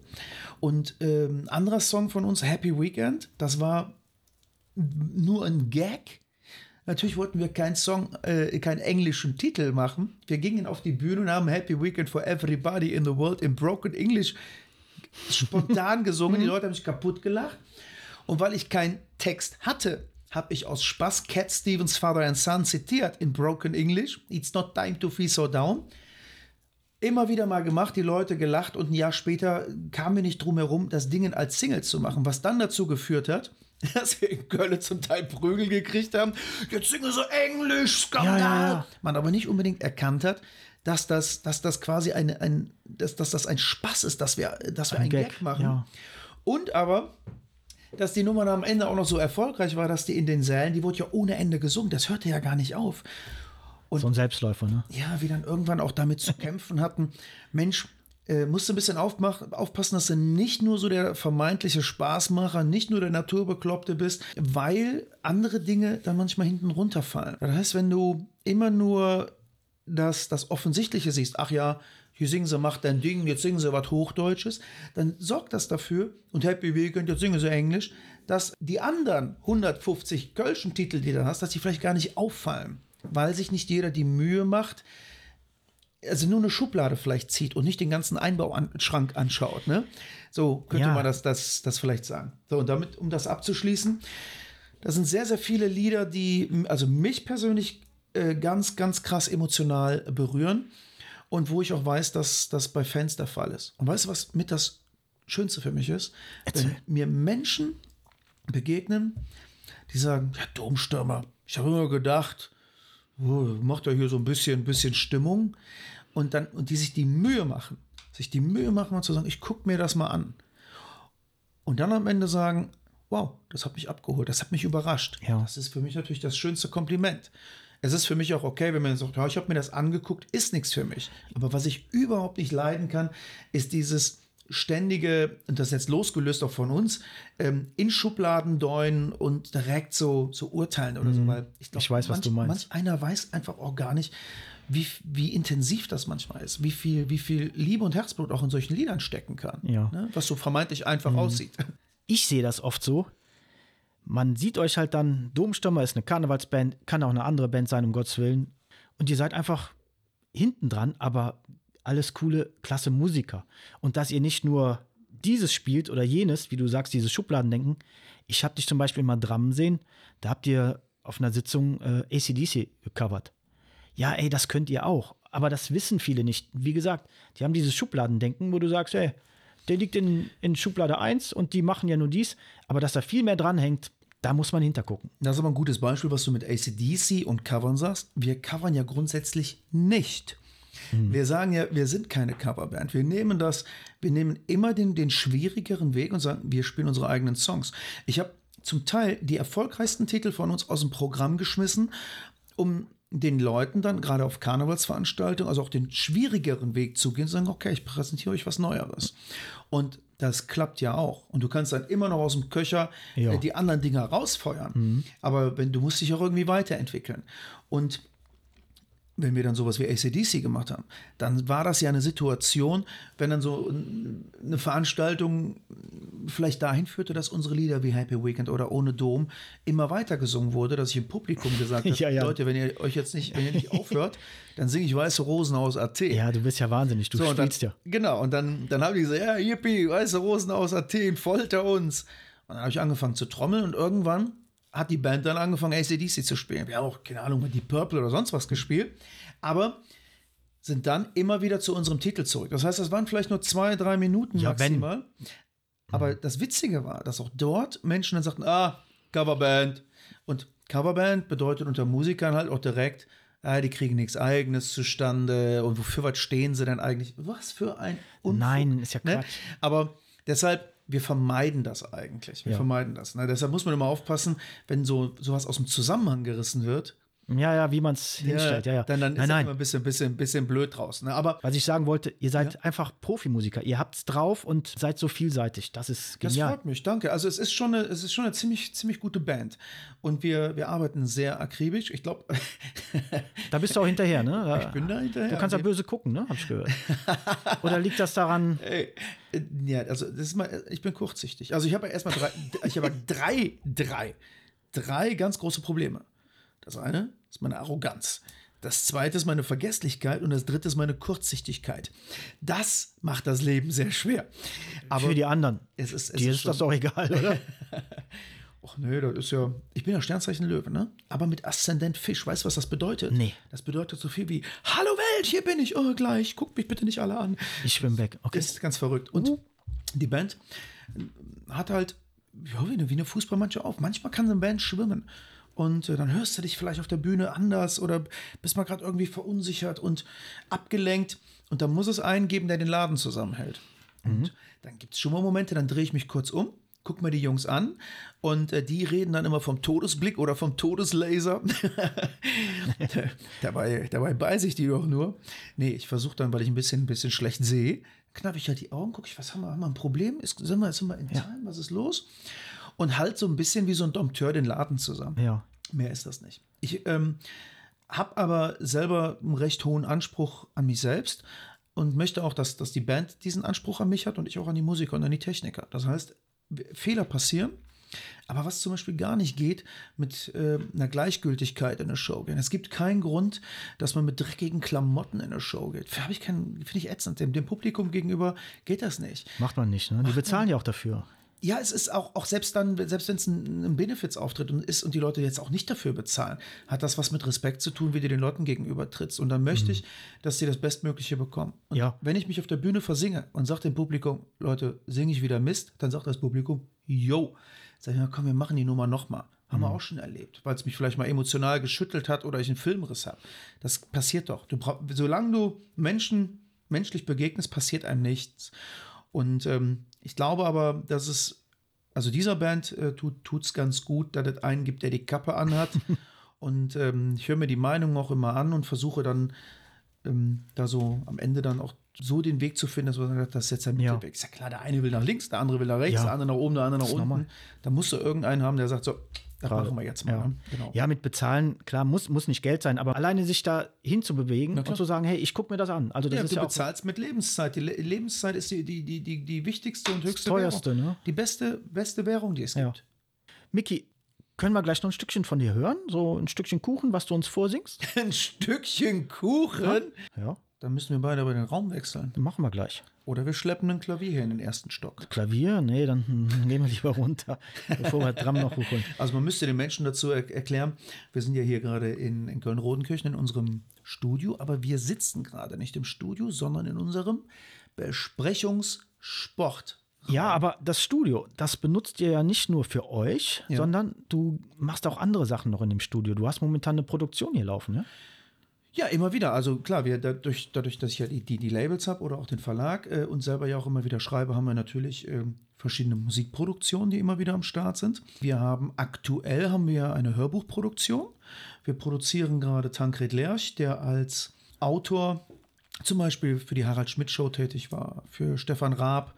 Und ähm, anderer Song von uns, Happy Weekend, das war nur ein Gag. Natürlich wollten wir keinen Song, äh, keinen englischen Titel machen. Wir gingen auf die Bühne und haben Happy Weekend for Everybody in the World in Broken English spontan gesungen. Die Leute haben sich kaputt gelacht. Und weil ich keinen Text hatte, habe ich aus Spaß Cat Stevens Father and Son zitiert in Broken English. It's not time to feel so down. Immer wieder mal gemacht, die Leute gelacht und ein Jahr später kamen wir nicht drum herum, das Ding als Single zu machen, was dann dazu geführt hat, dass wir in Köln zum Teil Prügel gekriegt haben. Jetzt singen sie Englisch, Skandal. Ja, ja. Man aber nicht unbedingt erkannt hat, dass das, dass das quasi eine, ein, dass, dass das ein Spaß ist, dass wir, dass wir Ein einen Gag, Gag, machen. ja. Und aber, dass die Nummer dann am Ende auch noch so erfolgreich war, dass die in den Sälen, die wurde ja ohne Ende gesungen. Das hörte ja gar nicht auf. so ein Selbstläufer, ne? Ja, wir dann irgendwann auch damit zu kämpfen hatten. Mensch, äh, musst du ein bisschen aufpassen, dass du nicht nur so der vermeintliche Spaßmacher, nicht nur der Naturbekloppte bist, weil andere Dinge dann manchmal hinten runterfallen. Das heißt, wenn du immer nur das, das Offensichtliche siehst, ach ja, hier singen sie, macht dein Ding, jetzt singen sie was Hochdeutsches, dann sorgt das dafür, und Happy Weekend, jetzt singen sie Englisch, dass die anderen 150 Kölschen Titel, die du hast, dass die vielleicht gar nicht auffallen, weil sich nicht jeder die Mühe macht, also nur eine Schublade vielleicht zieht und nicht den ganzen Einbauschrank anschaut. Ne? So könnte Ja. man das, das, das vielleicht sagen. So, und damit, um das abzuschließen, da sind sehr, sehr viele Lieder, die also mich persönlich äh, ganz, ganz krass emotional berühren und wo ich auch weiß, dass das bei Fans der Fall ist. Und weißt du, was mit das Schönste für mich ist? Wenn mir Menschen begegnen, die sagen, ja, Domstürmer, ich habe immer gedacht, macht er hier so ein bisschen, bisschen Stimmung und dann und die sich die Mühe machen, sich die Mühe machen und zu sagen, ich gucke mir das mal an und dann am Ende sagen, wow, das hat mich abgeholt, das hat mich überrascht. Ja. Das ist für mich natürlich das schönste Kompliment. Es ist für mich auch okay, wenn man sagt, ja, ich habe mir das angeguckt, ist nichts für mich. Aber was ich überhaupt nicht leiden kann, ist dieses ständige, und das ist jetzt losgelöst auch von uns, ähm, in Schubladen deuen und direkt so, so urteilen oder so. Weil ich, glaub, Mhm. Ich weiß, was manch, du meinst. Manch einer weiß einfach auch gar nicht, wie, wie intensiv das manchmal ist, wie viel, wie viel Liebe und Herzblut auch in solchen Liedern stecken kann. Ja. Ne? Was so vermeintlich einfach aussieht. Ich sehe das oft so. man sieht euch halt dann, Domstürmer ist eine Karnevalsband, kann auch eine andere Band sein, um Gottes Willen. Und ihr seid einfach hinten dran, aber alles coole, klasse Musiker. Und dass ihr nicht nur dieses spielt oder jenes, wie du sagst, dieses Schubladendenken. Ich habe dich zum Beispiel mal Drum sehen, da habt ihr auf einer Sitzung äh, ACDC gecovert. Ja, ey, das könnt ihr auch. Aber das wissen viele nicht. Wie gesagt, die haben dieses Schubladendenken, wo du sagst, ey, der liegt in, in Schublade 1 und die machen ja nur dies. Aber dass da viel mehr dranhängt, da muss man hintergucken. Das ist aber ein gutes Beispiel, was du mit ACDC und Covern sagst. Wir covern ja grundsätzlich nicht. Mhm. Wir sagen ja, wir sind keine Coverband. Wir nehmen das, wir nehmen immer den, den schwierigeren Weg und sagen, wir spielen unsere eigenen Songs. Ich habe zum Teil die erfolgreichsten Titel von uns aus dem Programm geschmissen, um den Leuten dann gerade auf Karnevalsveranstaltungen, also auch den schwierigeren Weg zu gehen, sagen, okay, ich präsentiere euch was Neueres. Und das klappt ja auch. Und du kannst dann immer noch aus dem Köcher äh, die anderen Dinge rausfeuern. Mhm. Aber wenn du musst dich auch irgendwie weiterentwickeln. Und wenn wir dann sowas wie ACDC gemacht haben, dann war das ja eine Situation, wenn dann so eine Veranstaltung vielleicht dahin führte, dass unsere Lieder wie Happy Weekend oder Ohne Dom immer weiter gesungen wurde, dass ich im Publikum gesagt habe, ja, ja. Leute, wenn ihr euch jetzt nicht, wenn ihr nicht aufhört, dann singe ich Weiße Rosen aus AT. Ja, du bist ja wahnsinnig, du so, spielst dann, ja. Genau, und dann, dann haben die gesagt, ja, yippie, Weiße Rosen aus Athen, folter uns. Und dann habe ich angefangen zu trommeln und irgendwann hat die Band dann angefangen, ACDC zu spielen. Wir haben auch, keine Ahnung, die Purple oder sonst was gespielt. Aber sind dann immer wieder zu unserem Titel zurück. Das heißt, das waren vielleicht nur zwei, drei Minuten ja, maximal. Wenn. Aber das Witzige war, dass auch dort Menschen dann sagten, ah, Coverband. Und Coverband bedeutet unter Musikern halt auch direkt, ah, die kriegen nichts Eigenes zustande und wofür was stehen sie denn eigentlich? Was für ein Unfug, Nein, ist ja ne? Quatsch. Ne? Aber deshalb, wir vermeiden das eigentlich. Wir ja. vermeiden das. Ne? Deshalb muss man immer aufpassen, wenn so sowas aus dem Zusammenhang gerissen wird. Ja, ja, wie man es hinstellt. Ja, ja. Dann, dann nein, ist nein. immer ein bisschen, bisschen, bisschen blöd draus. Ne? Aber was ich sagen wollte, ihr seid ja. einfach Profimusiker. Ihr habt es drauf und seid so vielseitig. Das ist genial. Das freut mich, danke. Also es ist schon eine, es ist schon eine ziemlich, ziemlich gute Band. Und wir, wir arbeiten sehr akribisch. Ich glaube. da bist du auch hinterher, ne? Da, ich bin da hinterher. Du kannst ja böse gucken, ne? Hab ich gehört. Oder liegt das daran? Ey, äh, ja, also das ist mal, ich bin kurzsichtig. Also ich habe ja erstmal drei, ich habe drei, drei, drei ganz große Probleme. Das eine ist meine Arroganz. Das zweite ist meine Vergesslichkeit und das dritte ist meine Kurzsichtigkeit. Das macht das Leben sehr schwer. Aber Für die anderen. Es ist, es Dir ist, das doch egal, oder? Ach nee, das ist ja. Ich bin ja Sternzeichen Löwe, ne? Aber mit Aszendent Fisch. Weißt du, was das bedeutet? Nee. Das bedeutet so viel wie: Hallo Welt, hier bin ich. Oh, gleich. Guckt mich bitte nicht alle an. Ich schwimme weg. Okay. Das ist ganz verrückt. Und uh. die Band hat halt, ja, wie eine, wie eine Fußballmannschaft auf. Manchmal kann so eine Band schwimmen und äh, dann hörst du dich vielleicht auf der Bühne anders oder bist mal gerade irgendwie verunsichert und abgelenkt und dann muss es einen geben, der den Laden zusammenhält. Mhm. Und dann gibt es schon mal Momente, dann drehe ich mich kurz um, guck mir die Jungs an und äh, die reden dann immer vom Todesblick oder vom Todeslaser. dabei, dabei beiße ich die doch nur. Nee, ich versuche dann, weil ich ein bisschen, ein bisschen schlecht sehe, knappe ich halt die Augen, gucke ich, was haben wir, haben wir ein Problem? Ist, sind, wir, sind wir in Time? Ja. Was ist los? Und halt so ein bisschen wie so ein Dompteur den Laden zusammen. Ja. Mehr ist das nicht. Ich ähm, habe aber selber einen recht hohen Anspruch an mich selbst und möchte auch, dass, dass die Band diesen Anspruch an mich hat und ich auch an die Musiker und an die Techniker. Das heißt, Fehler passieren. Aber was zum Beispiel gar nicht geht, mit äh, einer Gleichgültigkeit in der Show gehen. Es gibt keinen Grund, dass man mit dreckigen Klamotten in der Show geht. Habe ich keinen, finde ich ätzend. Dem, dem, Publikum gegenüber geht das nicht. Macht man nicht, ne? Die bezahlen ja auch dafür. Ja, es ist auch, auch selbst dann, selbst wenn es ein, ein Benefits-Auftritt ist und die Leute jetzt auch nicht dafür bezahlen, hat das was mit Respekt zu tun, wie du den Leuten gegenüber trittst. Und dann möchte mhm. ich, dass sie das Bestmögliche bekommen. Und ja. wenn ich mich auf der Bühne versinge und sage dem Publikum, Leute, singe ich wieder Mist, dann sagt das Publikum, yo. Sag ich, na komm, wir machen die Nummer nochmal. Haben mhm. wir auch schon erlebt, weil es mich vielleicht mal emotional geschüttelt hat oder ich einen Filmriss habe. Das passiert doch. Du brauch, solange du Menschen menschlich begegnest, passiert einem nichts. Und ähm, ich glaube aber, dass es, also dieser Band äh, tut es ganz gut, dass es einen gibt, der die Kappe anhat. und ähm, ich höre mir die Meinung auch immer an und versuche dann ähm, da so am Ende dann auch so den Weg zu finden, dass man sagt, das ist jetzt ein Mittelweg. Ja. Ist ja klar, der eine will nach links, der andere will nach rechts, ja. der andere nach oben, der andere nach unten. Normal. Da musst du irgendeinen haben, der sagt so, das machen wir jetzt mal. Ja. Ne? Genau. ja, mit bezahlen, klar, muss, muss nicht Geld sein, aber alleine sich da hinzubewegen und zu sagen, hey, ich gucke mir das an. Also das ja, ist du ja bezahlst mit Lebenszeit. Die Le Lebenszeit ist die, die, die, die, die wichtigste und höchste teuerste, Währung. Ne? Die beste, beste Währung, die es ja. gibt. Miki, Können wir gleich noch ein Stückchen von dir hören? So ein Stückchen Kuchen, was du uns vorsingst? Ein Stückchen Kuchen? Ja, Dann müssen wir beide aber den Raum wechseln. machen wir gleich. Oder wir schleppen ein Klavier hier in den ersten Stock. Klavier? Nee, dann gehen wir lieber runter, bevor wir Drum noch hochholen. Also man müsste den Menschen dazu er erklären, wir sind ja hier gerade in, in Köln-Rodenkirchen in unserem Studio, aber wir sitzen gerade nicht im Studio, sondern in unserem Besprechungssport. Ja, aber das Studio, das benutzt ihr ja nicht nur für euch, Ja. sondern du machst auch andere Sachen noch in dem Studio. Du hast momentan eine Produktion hier laufen, ja? Ja, immer wieder. Also klar, wir dadurch, dadurch dass ich ja die, die, Labels habe oder auch den Verlag äh, und selber ja auch immer wieder schreibe, haben wir natürlich ähm, verschiedene Musikproduktionen, die immer wieder am Start sind. Wir haben aktuell haben wir eine Hörbuchproduktion. Wir produzieren gerade Tankred Lerch, der als Autor zum Beispiel für die Harald Schmidt Show tätig war, für Stefan Raab,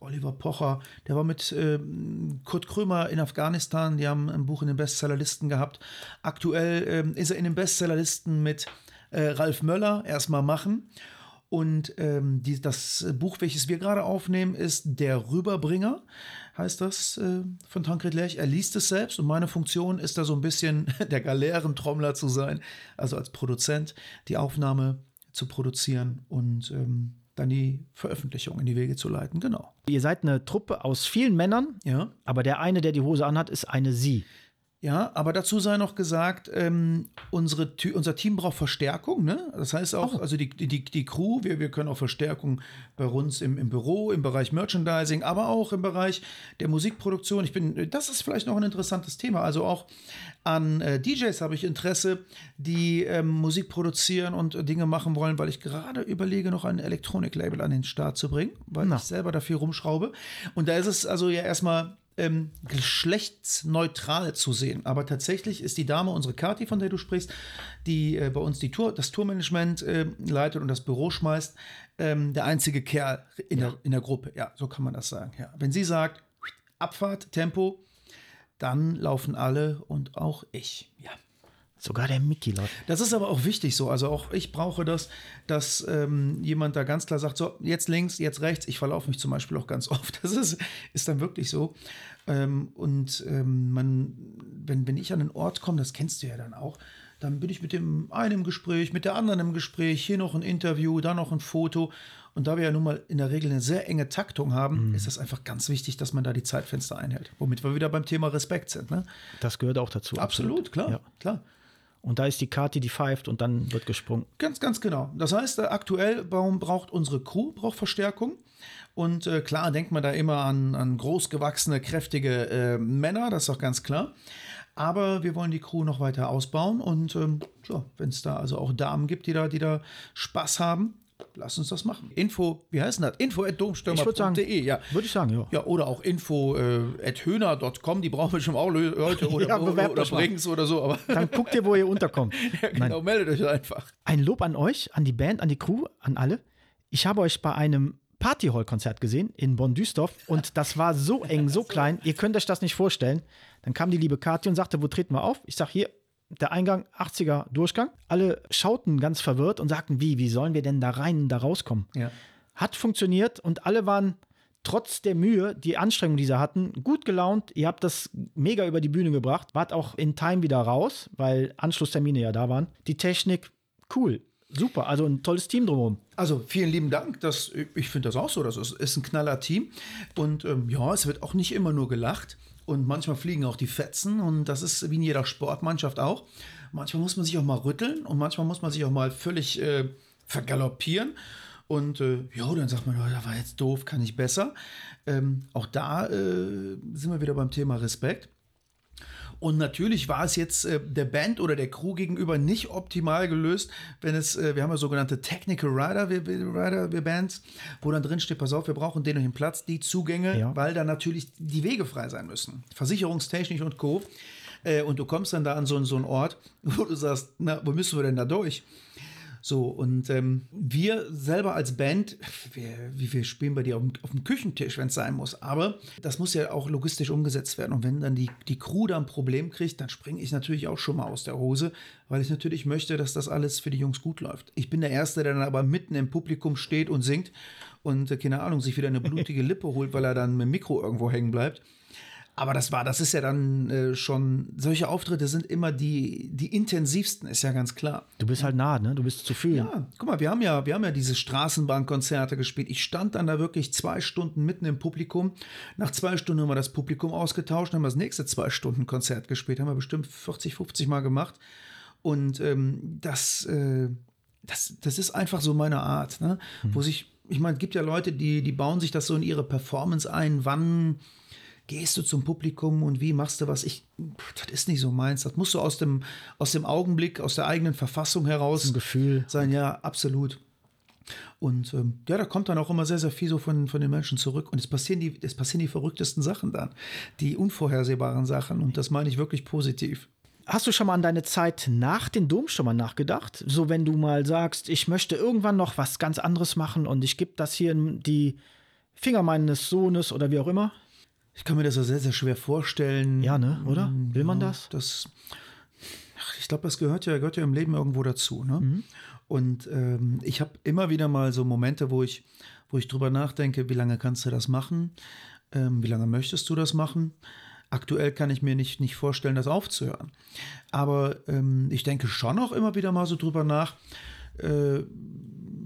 Oliver Pocher, der war mit ähm, Kurt Krömer in Afghanistan, die haben ein Buch in den Bestsellerlisten gehabt. Aktuell ähm, ist er in den Bestsellerlisten mit äh, Ralf Möller, erstmal machen. Und ähm, die, das Buch, welches wir gerade aufnehmen, ist Der Rüberbringer, heißt das äh, von Tankred Lerch. Er liest es selbst und meine Funktion ist da so ein bisschen der Galeerentrommler zu sein, also als Produzent die Aufnahme zu produzieren und ähm, dann die Veröffentlichung in die Wege zu leiten. Genau. Ihr seid eine Truppe aus vielen Männern, Ja. aber der eine, der die Hose anhat, ist eine Sie. Ja, aber dazu sei noch gesagt, ähm, unsere, unser Team braucht Verstärkung. Ne? Das heißt auch, also die, die, die Crew, wir, wir können auch Verstärkung bei uns im, im Büro, im Bereich Merchandising, aber auch im Bereich der Musikproduktion. Ich bin, das ist vielleicht noch ein interessantes Thema. Also auch an äh, DJs habe ich Interesse, die ähm, Musik produzieren und äh, Dinge machen wollen, weil ich gerade überlege, noch ein Elektroniklabel an den Start zu bringen, weil Na. ich selber dafür rumschraube. Und da ist es also ja erstmal ähm, geschlechtsneutral zu sehen. Aber tatsächlich ist die Dame, unsere Kati, von der du sprichst, die äh, bei uns die Tour, das Tourmanagement äh, leitet und das Büro schmeißt, ähm, der einzige Kerl in, der, in der Gruppe. Ja, so kann man das sagen. Ja. Wenn sie sagt, Abfahrt, Tempo, dann laufen alle und auch ich. Ja. Sogar der Mickey, Leute. Das ist aber auch wichtig so. Also auch ich brauche das, dass ähm, jemand da ganz klar sagt, so, jetzt links, jetzt rechts. Ich verlaufe mich zum Beispiel auch ganz oft. Das ist, ist dann wirklich so. Ähm, und ähm, man, wenn, wenn ich an den Ort komme, das kennst du ja dann auch, dann bin ich mit dem einen im Gespräch, mit der anderen im Gespräch, hier noch ein Interview, da noch ein Foto. Und da wir ja nun mal in der Regel eine sehr enge Taktung haben, ist das einfach ganz wichtig, dass man da die Zeitfenster einhält. Womit wir wieder beim Thema Respekt sind. Ne? Das gehört auch dazu. Absolut, klar, Ja. klar. Und da ist die Kati, die pfeift und dann wird gesprungen. Ganz, ganz genau. Das heißt, äh, aktuell braucht unsere Crew braucht Verstärkung. Und äh, klar denkt man da immer an, an großgewachsene, kräftige äh, Männer, das ist auch ganz klar. Aber wir wollen die Crew noch weiter ausbauen und ähm, ja, wenn es da also auch Damen gibt, die da, die da Spaß haben, lass uns das machen. Info, wie heißt das? Info at domstürmer.de, ja. würde ich sagen, ja. Ja, oder auch info äh, at höhner.com, die brauchen wir schon auch Leute oder, Ja, oder. Brings oder so, aber Dann guckt ihr, wo ihr unterkommt. genau, meldet euch einfach. Ein Lob an euch, an die Band, an die Crew, an alle. Ich habe euch bei einem Partyhall-Konzert gesehen in Bonn-Düstorf und das war so eng, so klein, ihr könnt euch das nicht vorstellen. Dann kam die liebe Kathi und sagte, wo treten wir auf? Ich sag hier, der Eingang, 80er Durchgang. Alle schauten ganz verwirrt und sagten, wie, wie sollen wir denn da rein und da rauskommen? Ja. Hat funktioniert und alle waren trotz der Mühe, die Anstrengung, die sie hatten, gut gelaunt. Ihr habt das mega über die Bühne gebracht, wart auch in Time wieder raus, weil Anschlusstermine ja da waren. Die Technik, cool, super, also ein tolles Team drumherum. Also vielen lieben Dank. Das, ich finde das auch so. Das ist, ein knaller Team. Und ähm, ja, es wird auch nicht immer nur gelacht. Und manchmal fliegen auch die Fetzen. Und das ist wie in jeder Sportmannschaft auch. Manchmal muss man sich auch mal rütteln und manchmal muss man sich auch mal völlig äh, vergaloppieren. Und äh, ja, dann sagt man, oh, das war jetzt doof, kann ich besser. Ähm, auch da äh, sind wir wieder beim Thema Respekt. Und natürlich war es jetzt äh, der Band oder der Crew gegenüber nicht optimal gelöst, wenn es, äh, wir haben ja sogenannte Technical Rider, wir, wir, Rider, wir Bands, wo dann drin steht, pass auf, wir brauchen den und den Platz, die Zugänge, Ja. weil dann natürlich die Wege frei sein müssen. Versicherungstechnisch und Co. Äh, und du kommst dann da an so, so einen Ort, wo du sagst, na, wo müssen wir denn da durch? So, und ähm, wir selber als Band, wir, wie wir spielen bei dir auf dem, auf dem Küchentisch, wenn es sein muss. Aber das muss ja auch logistisch umgesetzt werden. Und wenn dann die, die Crew da ein Problem kriegt, dann springe ich natürlich auch schon mal aus der Hose, weil ich natürlich möchte, dass das alles für die Jungs gut läuft. Ich bin der Erste, der dann aber mitten im Publikum steht und singt und, äh, keine Ahnung, sich wieder eine blutige Lippe holt, weil er dann mit dem Mikro irgendwo hängen bleibt. Aber das war, das ist ja dann äh, schon, solche Auftritte sind immer die, die intensivsten, ist ja ganz klar. Du bist halt nah, ne? Du bist zu fühlen. Ja, guck mal, wir haben ja, wir haben ja diese Straßenbahnkonzerte gespielt. Ich stand dann da wirklich zwei Stunden mitten im Publikum. Nach zwei Stunden haben wir das Publikum ausgetauscht, haben wir das nächste zwei Stunden Konzert gespielt, haben wir bestimmt 40, 50 Mal gemacht. Und ähm, das, äh, das, das ist einfach so meine Art, ne? Mhm. wo sich, ich meine, es gibt ja Leute, die, die bauen sich das so in ihre Performance ein, wann gehst du zum Publikum und wie machst du was? Ich, das ist nicht so meins. Das musst du aus dem, aus dem Augenblick, aus der eigenen Verfassung heraus Ein Gefühl. sein. Ja, absolut. Und ähm, ja, da kommt dann auch immer sehr, sehr viel so von, von den Menschen zurück. Und es passieren, die, es passieren die verrücktesten Sachen dann, die unvorhersehbaren Sachen. Und das meine ich wirklich positiv. Hast du schon mal an deine Zeit nach dem Dom schon mal nachgedacht? So, wenn du mal sagst, ich möchte irgendwann noch was ganz anderes machen und ich gebe das hier in die Finger meines Sohnes oder wie auch immer? Ich kann mir das so sehr, sehr schwer vorstellen. Ja, ne? Oder? Will man das? das ich glaube, das gehört ja, gehört ja im Leben irgendwo dazu. Ne? Mhm. Und ähm, ich habe immer wieder mal so Momente, wo ich, wo ich drüber nachdenke, wie lange kannst du das machen? Ähm, wie lange möchtest du das machen? Aktuell kann ich mir nicht, nicht vorstellen, das aufzuhören. Aber ähm, ich denke schon auch immer wieder mal so drüber nach, äh,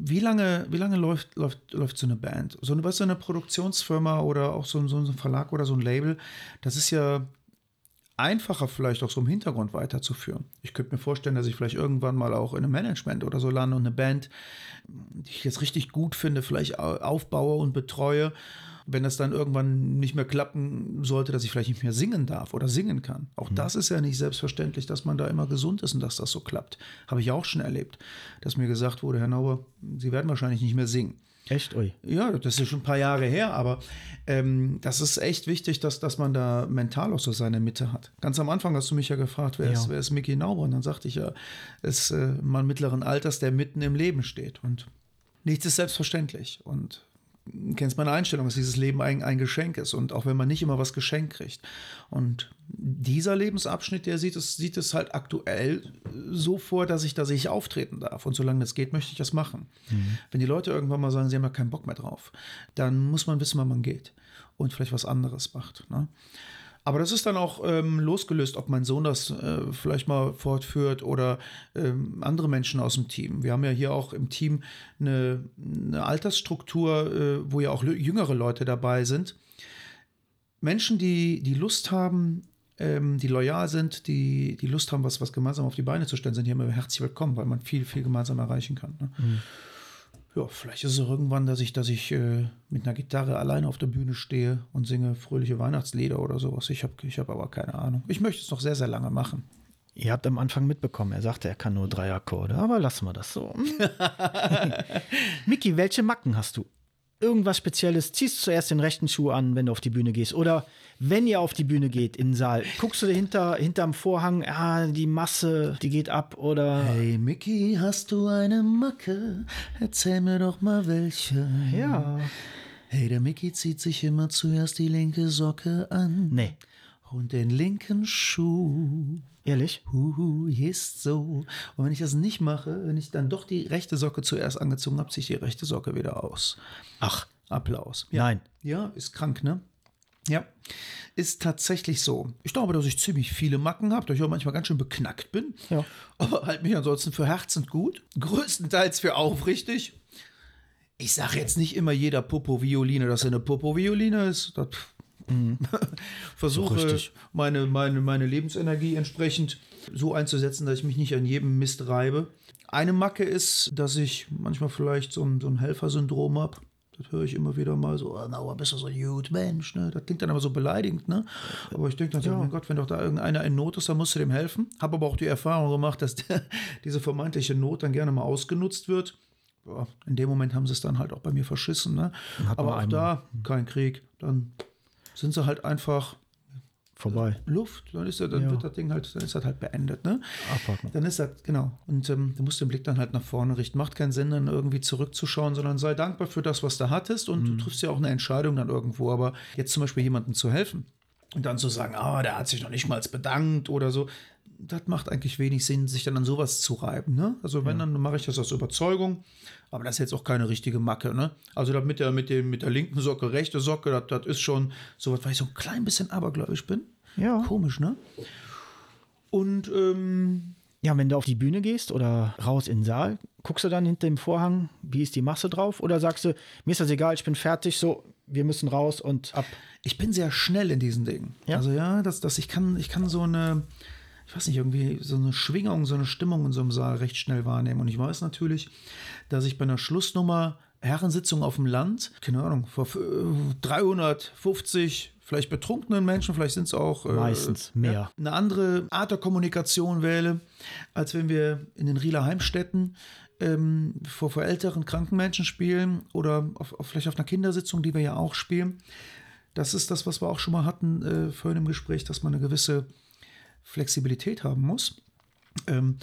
wie lange, wie lange läuft, läuft, läuft so eine Band? So eine, was so eine Produktionsfirma oder auch so, so ein Verlag oder so ein Label, das ist ja einfacher vielleicht auch so im Hintergrund weiterzuführen. Ich könnte mir vorstellen, dass ich vielleicht irgendwann mal auch in einem Management oder so lande und eine Band, die ich jetzt richtig gut finde, vielleicht aufbaue und betreue wenn das dann irgendwann nicht mehr klappen sollte, dass ich vielleicht nicht mehr singen darf oder singen kann. Auch mhm. das ist ja nicht selbstverständlich, dass man da immer gesund ist und dass das so klappt. Habe ich auch schon erlebt, dass mir gesagt wurde, Herr Nauber, Sie werden wahrscheinlich nicht mehr singen. Echt? Ui. Ja, das ist schon ein paar Jahre her, aber ähm, das ist echt wichtig, dass, dass man da mental auch so seine Mitte hat. Ganz am Anfang hast du mich ja gefragt, wer, ja. ist, wer ist Mickey Nauber? Und dann sagte ich ja, ist äh, ein Mann mittleren Alters, der mitten im Leben steht. Und nichts ist selbstverständlich. Und kennst meine Einstellung, dass dieses Leben ein, ein Geschenk ist und auch wenn man nicht immer was geschenkt kriegt. Und dieser Lebensabschnitt, der sieht es, sieht es halt aktuell so vor, dass ich da sich auftreten darf. Und solange das geht, möchte ich das machen. Mhm. Wenn die Leute irgendwann mal sagen, sie haben ja keinen Bock mehr drauf, dann muss man wissen, wann man geht und vielleicht was anderes macht. Ne? Aber das ist dann auch ähm, losgelöst, ob mein Sohn das äh, vielleicht mal fortführt oder ähm, andere Menschen aus dem Team. Wir haben ja hier auch im Team eine, eine Altersstruktur, äh, wo ja auch jüngere Leute dabei sind. Menschen, die, die Lust haben, ähm, die loyal sind, die, die Lust haben, was, was gemeinsam auf die Beine zu stellen, sind hier immer herzlich willkommen, weil man viel, viel gemeinsam erreichen kann. Ne? Mhm ja, vielleicht ist es irgendwann, dass ich, dass ich äh, mit einer Gitarre alleine auf der Bühne stehe und singe fröhliche Weihnachtslieder oder sowas. Ich habe ich hab aber keine Ahnung. Ich möchte es noch sehr, sehr lange machen. Ihr habt am Anfang mitbekommen, er sagte, er kann nur drei Akkorde, aber lassen wir das so. Miki, welche Macken hast du? Irgendwas Spezielles, ziehst zuerst den rechten Schuh an, wenn du auf die Bühne gehst. Oder wenn ihr auf die Bühne geht in den Saal, guckst du hinter, hinterm Vorhang, ah, die Masse, die geht ab oder. Hey Mickey, hast du eine Macke? Erzähl mir doch mal welche. Ja. Hey, der Mickey zieht sich immer zuerst die linke Socke an. Nee. Und den linken Schuh. Ehrlich? Huhu, ist so. Und wenn ich das nicht mache, wenn ich dann doch die rechte Socke zuerst angezogen habe, ziehe ich die rechte Socke wieder aus. Ach. Applaus. Ja. Nein. Ja, ist krank, ne? Ja, ist tatsächlich so. Ich glaube, dass ich ziemlich viele Macken habe, dass ich auch manchmal ganz schön beknackt bin. Ja. Aber halt mich ansonsten für herzend gut. Größtenteils für aufrichtig. Ich sage jetzt nicht immer jeder Popo-Violine, dass er eine Popo-Violine ist. Das Mhm. Versuche so meine, meine, meine Lebensenergie entsprechend so einzusetzen, dass ich mich nicht an jedem Mist reibe. Eine Macke ist, dass ich manchmal vielleicht so ein, so ein Helfersyndrom habe. Das höre ich immer wieder mal so, oh, na, bist du so ein gut Mensch. Ne? Das klingt dann aber so beleidigend. Ne? Aber ich denke dann, ja. mein Gott, wenn doch da irgendeiner in Not ist, dann musst du dem helfen. Habe aber auch die Erfahrung gemacht, dass der, diese vermeintliche Not dann gerne mal ausgenutzt wird. Ja, in dem Moment haben sie es dann halt auch bei mir verschissen. Ne? Aber auch da kein Krieg. Dann sind sie halt einfach vorbei. Luft, dann ist das, dann ja. wird das Ding halt, dann ist das halt beendet, ne? Abpacken. Dann ist das, genau. Und ähm, du musst den Blick dann halt nach vorne richten. Macht keinen Sinn, dann irgendwie zurückzuschauen, sondern sei dankbar für das, was du hattest und mhm. du triffst ja auch eine Entscheidung dann irgendwo. Aber jetzt zum Beispiel jemandem zu helfen und dann zu sagen, ah, oh, der hat sich noch nicht mal bedankt oder so. Das macht eigentlich wenig Sinn, sich dann an sowas zu reiben. Ne? Also wenn, dann mache ich das aus Überzeugung. Aber das ist jetzt auch keine richtige Macke. Ne? Also das mit der, mit, dem, mit der linken Socke, rechte Socke, das, das ist schon sowas, weil ich so ein klein bisschen abergläubisch bin. Ja. Komisch, ne? Und ähm, Ja, wenn du auf die Bühne gehst oder raus in den Saal, guckst du dann hinter dem Vorhang, wie ist die Masse drauf? Oder sagst du, mir ist das egal, ich bin fertig, so, wir müssen raus und ab. ich bin sehr schnell in diesen Dingen. Ja. Also ja, dass, dass ich kann, ich kann so eine, ich weiß nicht, irgendwie so eine Schwingung, so eine Stimmung in so einem Saal recht schnell wahrnehmen. Und ich weiß natürlich, dass ich bei einer Schlussnummer Herrensitzung auf dem Land, keine Ahnung, vor äh, 350 vielleicht betrunkenen Menschen, vielleicht sind es auch äh, Meistens mehr. Ja, eine andere Art der Kommunikation wähle, als wenn wir in den Rieler Heimstätten ähm, vor, vor älteren, kranken Menschen spielen oder auf, auf, vielleicht auf einer Kindersitzung, die wir ja auch spielen. Das ist das, was wir auch schon mal hatten äh, vorhin im Gespräch, dass man eine gewisse Flexibilität haben muss. Ähm,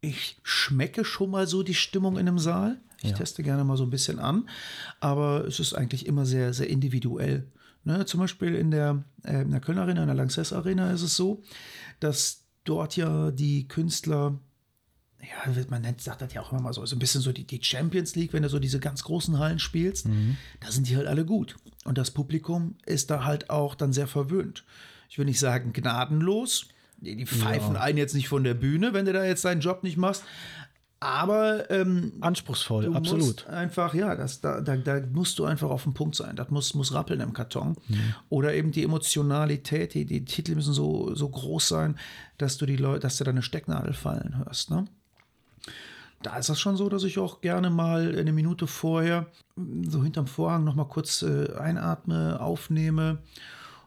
ich schmecke schon mal so die Stimmung in einem Saal. Ich Ja. teste gerne mal so ein bisschen an, aber es ist eigentlich immer sehr, sehr individuell. Ne, zum Beispiel in der, äh, in der Köln Arena, in der Lanxess Arena ist es so, dass dort ja die Künstler, ja, man nennt, sagt das ja auch immer mal so, so ein bisschen so die, die Champions League, wenn du so diese ganz großen Hallen spielst, da sind die halt alle gut. Und das Publikum ist da halt auch dann sehr verwöhnt. Ich will nicht sagen gnadenlos, die, die pfeifen einen jetzt nicht von der Bühne, wenn du da jetzt deinen Job nicht machst, aber ähm, Anspruchsvoll, absolut. einfach, ja, das, da, da, da musst du einfach auf dem Punkt sein. Das muss, muss rappeln im Karton. Oder eben die Emotionalität, die, die Titel müssen so, so groß sein, dass du die Leute, dass du deine Stecknadel fallen hörst. Ne? Da ist das schon so, dass ich auch gerne mal eine Minute vorher so hinterm Vorhang noch mal kurz äh, einatme, aufnehme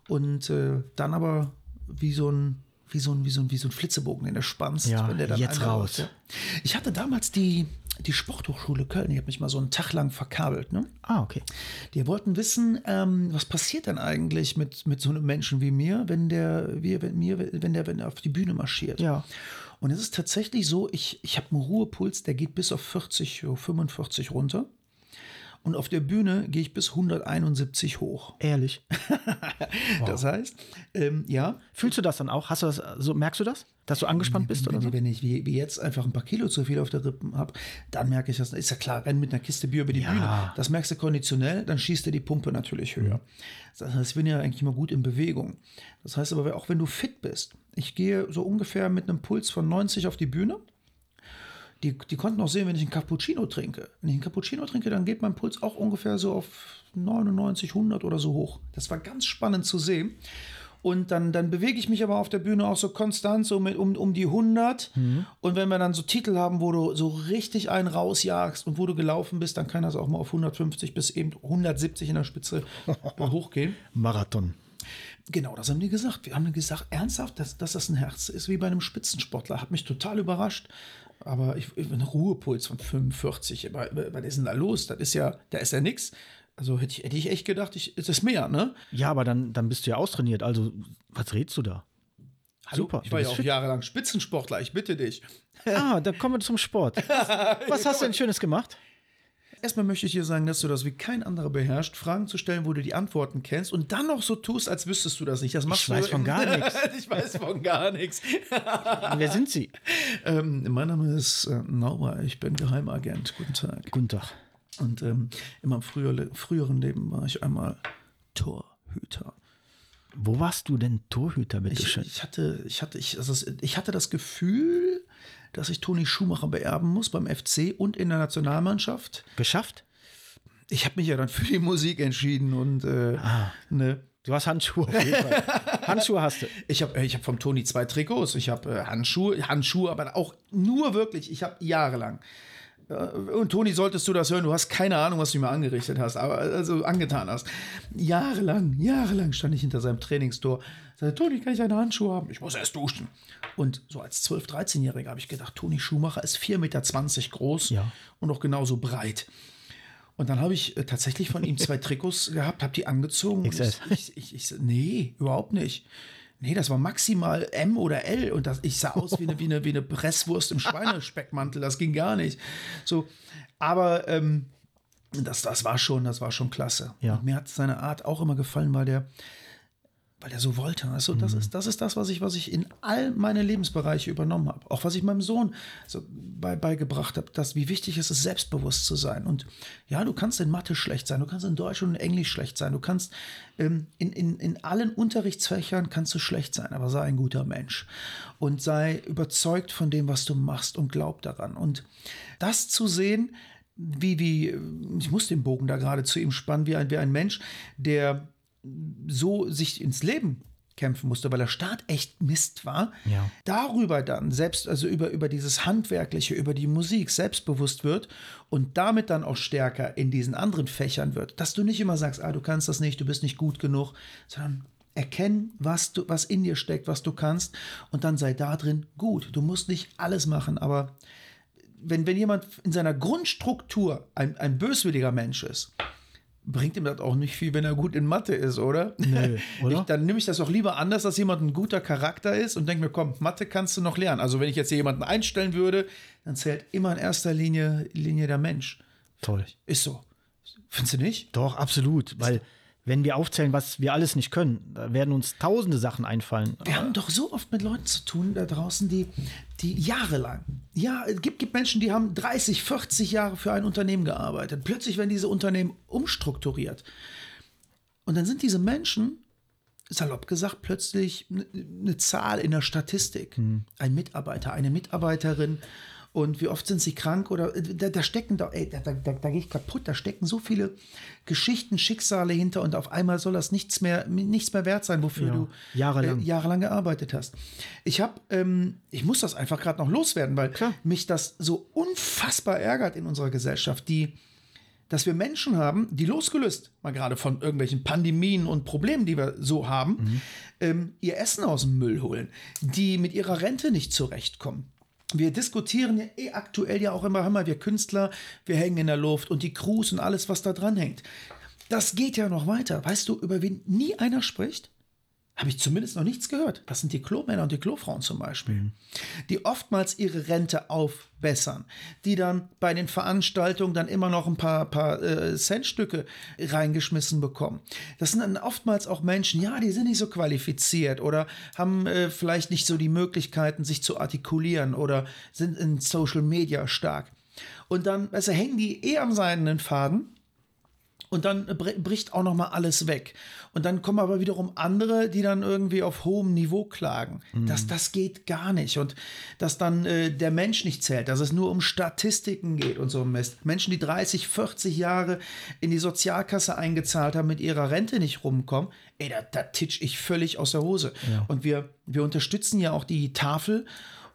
und äh, dann aber wie so ein wie so ein, wie so ein, wie so ein Flitzebogen, den du spannst. Ja, wenn der dann jetzt raus. ja. Ich hatte damals die, die Sporthochschule Köln, ich habe mich mal so einen Tag lang verkabelt. Ne? Ah, okay. Die wollten wissen, ähm, was passiert denn eigentlich mit, mit so einem Menschen wie mir, wenn der, wie, wenn mir, wenn der, wenn er auf die Bühne marschiert. Ja. Und es ist tatsächlich so, ich, ich habe einen Ruhepuls, der geht bis auf 40, so 45 runter. Und auf der Bühne gehe ich bis 171 hoch. Ehrlich. Das heißt, ähm, ja, Fühlst du das dann auch? Hast du das, so, merkst du das? Dass du angespannt bist oder wenn, so? wenn ich wie, wie jetzt einfach ein paar Kilo zu viel auf der Rippen habe, dann merke ich das. Ist ja klar, renn mit einer Kiste Bier über die Ja. Bühne. Das merkst du konditionell, dann schießt dir die Pumpe natürlich höher. Das heißt, ich bin ja eigentlich immer gut in Bewegung. Das heißt aber auch, wenn du fit bist, ich gehe so ungefähr mit einem Puls von 90 auf die Bühne. Die, die konnten auch sehen, wenn ich einen Cappuccino trinke. Wenn ich einen Cappuccino trinke, dann geht mein Puls auch ungefähr so auf 99, 100 oder so hoch. Das war ganz spannend zu sehen. Und dann, dann bewege ich mich aber auf der Bühne auch so konstant, so mit um, um die 100. Und wenn wir dann so Titel haben, wo du so richtig einen rausjagst und wo du gelaufen bist, dann kann das auch mal auf 150 bis eben 170 in der Spitze hochgehen. Marathon. Genau, das haben die gesagt. Wir haben gesagt, ernsthaft, dass, dass das ein Herz ist wie bei einem Spitzensportler. Hat mich total überrascht. Aber ich, ich ein Ruhepuls von 45. Was was ist denn da los? Das ist ja, da ist ja nichts. Also hätte ich, hätte ich echt gedacht, ich, es ist mehr, ne? Ja, aber dann, dann bist du ja austrainiert. Also, was redest du da? Super, Ich war ja auch fit. jahrelang Spitzensportler, ich bitte dich. Ah, dann kommen wir zum Sport. Was hast du denn Schönes gemacht? Erstmal möchte ich dir sagen, dass du das wie kein anderer beherrscht, Fragen zu stellen, wo du die Antworten kennst und dann noch so tust, als wüsstest du das nicht. Das machst Ich du weiß von gar nichts. ich weiß von gar nichts. Wer sind Sie? Ähm, mein Name ist äh, Nauer, ich bin Geheimagent. Guten Tag. Guten Tag. Und ähm, in meinem früher, früheren Leben war ich einmal Torhüter. Wo warst du denn Torhüter, Ich, bitteschön? ich hatte, ich hatte, ich, also ich hatte das Gefühl, dass ich Toni Schumacher beerben muss beim FC und in der Nationalmannschaft. Geschafft? Ich habe mich ja dann für die Musik entschieden und äh, ne, Du hast Handschuhe auf jeden Fall. Handschuhe hast du. Ich habe ich hab vom Toni zwei Trikots, ich habe äh, Handschuhe, Handschuhe, aber auch nur wirklich, ich habe jahrelang. Äh, und Toni, solltest du das hören, du hast keine Ahnung, was du mir angerichtet hast, aber also angetan hast. Jahrelang, jahrelang stand ich hinter seinem Trainingstor. Sagte, Toni, kann ich eine Handschuhe haben? Ich muss erst duschen. Und so als 12-, 13-Jähriger habe ich gedacht, Toni Schumacher ist 4,20 Meter groß Ja. und auch genauso breit. Und dann habe ich äh, tatsächlich von ihm zwei Trikots gehabt, habe die angezogen. und XL. Ich, ich, ich, nee, überhaupt nicht. Nee, das war maximal M oder L und das, ich sah aus wie eine, wie, eine, wie eine Presswurst im Schweinespeckmantel. Das ging gar nicht. So, aber ähm, das, das war schon, das war schon klasse. Ja. Und mir hat seine Art auch immer gefallen, weil der, weil er so wollte. Also das, ist, das ist das, was ich, was ich in all meine Lebensbereiche übernommen habe. Auch was ich meinem Sohn so bei, beigebracht habe, dass wie wichtig es ist, selbstbewusst zu sein. Und ja, du kannst in Mathe schlecht sein, du kannst in Deutsch und in Englisch schlecht sein, du kannst ähm, in, in, in allen Unterrichtsfächern kannst du schlecht sein, aber sei ein guter Mensch und sei überzeugt von dem, was du machst und glaub daran. Und das zu sehen, wie, wie, ich muss den Bogen da gerade zu ihm spannen, wie ein, wie ein Mensch, der so sich ins Leben kämpfen musste, weil der Staat echt Mist war, Ja. darüber dann selbst, also über, über dieses Handwerkliche, über die Musik selbstbewusst wird und damit dann auch stärker in diesen anderen Fächern wird. Dass du nicht immer sagst, ah, du kannst das nicht, du bist nicht gut genug, sondern erkenn, was, du, was in dir steckt, was du kannst und dann sei da drin gut. Du musst nicht alles machen, aber wenn, wenn jemand in seiner Grundstruktur ein, ein böswilliger Mensch ist, bringt ihm das auch nicht viel, wenn er gut in Mathe ist, oder? Nö, oder? Ich, dann nehme ich das auch lieber anders, dass jemand ein guter Charakter ist und denke mir, komm, Mathe kannst du noch lernen. Also wenn ich jetzt hier jemanden einstellen würde, dann zählt immer in erster Linie, Linie der Mensch. Toll. Ist so. Findest du nicht? Doch, absolut. Weil, wenn wir aufzählen, was wir alles nicht können, da werden uns tausende Sachen einfallen. Wir haben doch so oft mit Leuten zu tun da draußen, die, die jahrelang, ja, es gibt, gibt Menschen, die haben 30, 40 Jahre für ein Unternehmen gearbeitet. Plötzlich werden diese Unternehmen umstrukturiert. Und dann sind diese Menschen, salopp gesagt, plötzlich eine ne Zahl in der Statistik. Ein Mitarbeiter, eine Mitarbeiterin. Und wie oft sind sie krank oder da, da stecken da, ey, da, da, da, gehe ich kaputt, da stecken so viele Geschichten, Schicksale hinter und auf einmal soll das nichts mehr, nichts mehr wert sein, wofür Ja, du jahrelang. Äh, jahrelang gearbeitet hast. Ich habe, ähm, ich muss das einfach gerade noch loswerden, weil Klar. mich das so unfassbar ärgert in unserer Gesellschaft, die, dass wir Menschen haben, die losgelöst, mal gerade von irgendwelchen Pandemien und Problemen, die wir so haben, ähm, ihr Essen aus dem Müll holen, die mit ihrer Rente nicht zurechtkommen. Wir diskutieren ja eh aktuell ja auch immer, mal, wir Künstler, wir hängen in der Luft und die Crews und alles, was da dran hängt. Das geht ja noch weiter. Weißt du, über wen nie einer spricht? Habe ich zumindest noch nichts gehört. Das sind die Klomänner und die Klofrauen zum Beispiel, die oftmals ihre Rente aufbessern, die dann bei den Veranstaltungen dann immer noch ein paar, paar äh, Centstücke reingeschmissen bekommen. Das sind dann oftmals auch Menschen, ja, die sind nicht so qualifiziert oder haben äh, vielleicht nicht so die Möglichkeiten, sich zu artikulieren oder sind in Social Media stark. Und dann also hängen die eh am seidenen Faden und dann br- bricht auch noch mal alles weg. Und dann kommen aber wiederum andere, die dann irgendwie auf hohem Niveau klagen. Das, das geht gar nicht. Und dass dann äh, der Mensch nicht zählt, dass es nur um Statistiken geht und so ein Mist. Menschen, die 30, 40 Jahre in die Sozialkasse eingezahlt haben, mit ihrer Rente nicht rumkommen, ey, da, da titsch ich völlig aus der Hose. Und wir, wir unterstützen ja auch die Tafel.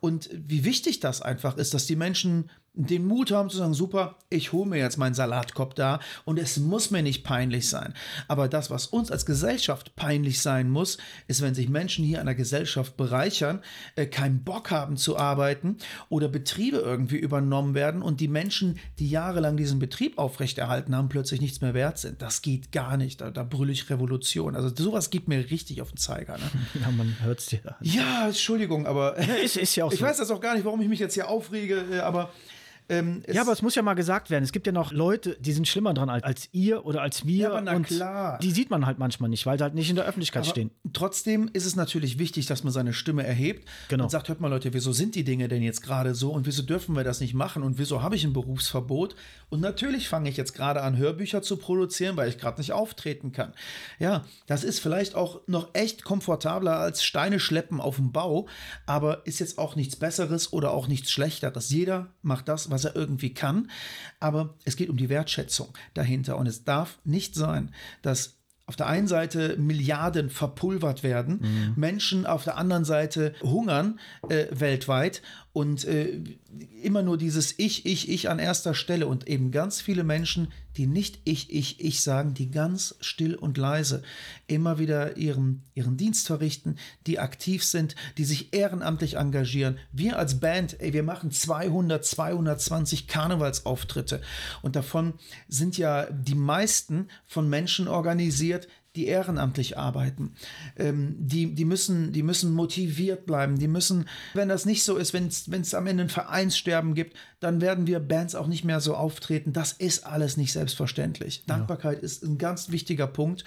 Und wie wichtig das einfach ist, dass die Menschen den Mut haben zu sagen, super, ich hole mir jetzt meinen Salatkorb da und es muss mir nicht peinlich sein. Aber das, was uns als Gesellschaft peinlich sein muss, ist, wenn sich Menschen hier an der Gesellschaft bereichern, äh, keinen Bock haben zu arbeiten oder Betriebe irgendwie übernommen werden und die Menschen, die jahrelang diesen Betrieb aufrechterhalten haben, plötzlich nichts mehr wert sind. Das geht gar nicht. Da, da brülle ich Revolution. Also sowas geht mir richtig auf den Zeiger. Ne? Ja, man hört es dir an. Ja, Entschuldigung, aber ist- ist ja auch ich so. weiß das auch gar nicht, warum ich mich jetzt hier aufrege, äh, aber ähm, Ja, aber es muss ja mal gesagt werden. Es gibt ja noch Leute, die sind schlimmer dran als, als ihr oder als wir. Ja, aber na und klar. Die sieht man halt manchmal nicht, weil sie halt nicht in der Öffentlichkeit stehen. Trotzdem ist es natürlich wichtig, dass man seine Stimme erhebt Genau. und sagt, hört mal Leute, wieso sind die Dinge denn jetzt gerade so und wieso dürfen wir das nicht machen und wieso habe ich ein Berufsverbot? Und natürlich fange ich jetzt gerade an, Hörbücher zu produzieren, weil ich gerade nicht auftreten kann. Ja, das ist vielleicht auch noch echt komfortabler als Steine schleppen auf dem Bau, aber ist jetzt auch nichts Besseres oder auch nichts Schlechteres. Jeder macht das, was er irgendwie kann, aber es geht um die Wertschätzung dahinter. Und es darf nicht sein, dass auf der einen Seite Milliarden verpulvert werden, Menschen auf der anderen Seite hungern äh, weltweit und äh, immer nur dieses Ich, Ich, Ich an erster Stelle und eben ganz viele Menschen, die nicht Ich, Ich, Ich sagen, die ganz still und leise immer wieder ihren, ihren Dienst verrichten, die aktiv sind, die sich ehrenamtlich engagieren. Wir als Band, ey, wir machen 200, 220 Karnevalsauftritte und davon sind ja die meisten von Menschen organisiert, die ehrenamtlich arbeiten. Ähm, die, die, müssen, die müssen motiviert bleiben. Die müssen, wenn das nicht so ist, wenn es am Ende ein Vereinssterben gibt, dann werden wir Bands auch nicht mehr so auftreten. Das ist alles nicht selbstverständlich. Dankbarkeit ist ein ganz wichtiger Punkt.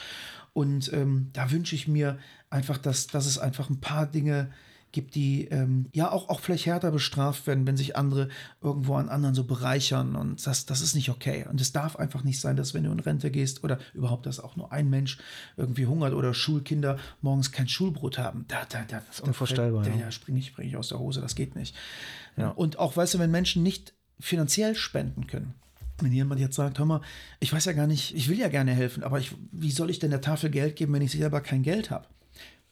Und ähm, da wünsche ich mir einfach, dass, dass es einfach ein paar Dinge gibt, die ähm, ja auch, auch vielleicht härter bestraft werden, wenn sich andere irgendwo an anderen so bereichern. Und das, das ist nicht okay. Und es darf einfach nicht sein, dass wenn du in Rente gehst oder überhaupt, dass auch nur ein Mensch irgendwie hungert oder Schulkinder morgens kein Schulbrot haben. Da, da, da, das ist unvorstellbar. Da, ja. da springe ich, spring ich aus der Hose, das geht nicht. Ja. Und auch, weißt du, wenn Menschen nicht finanziell spenden können, wenn jemand jetzt sagt, hör mal, ich weiß ja gar nicht, ich will ja gerne helfen, aber ich, wie soll ich denn der Tafel Geld geben, wenn ich selber kein Geld habe?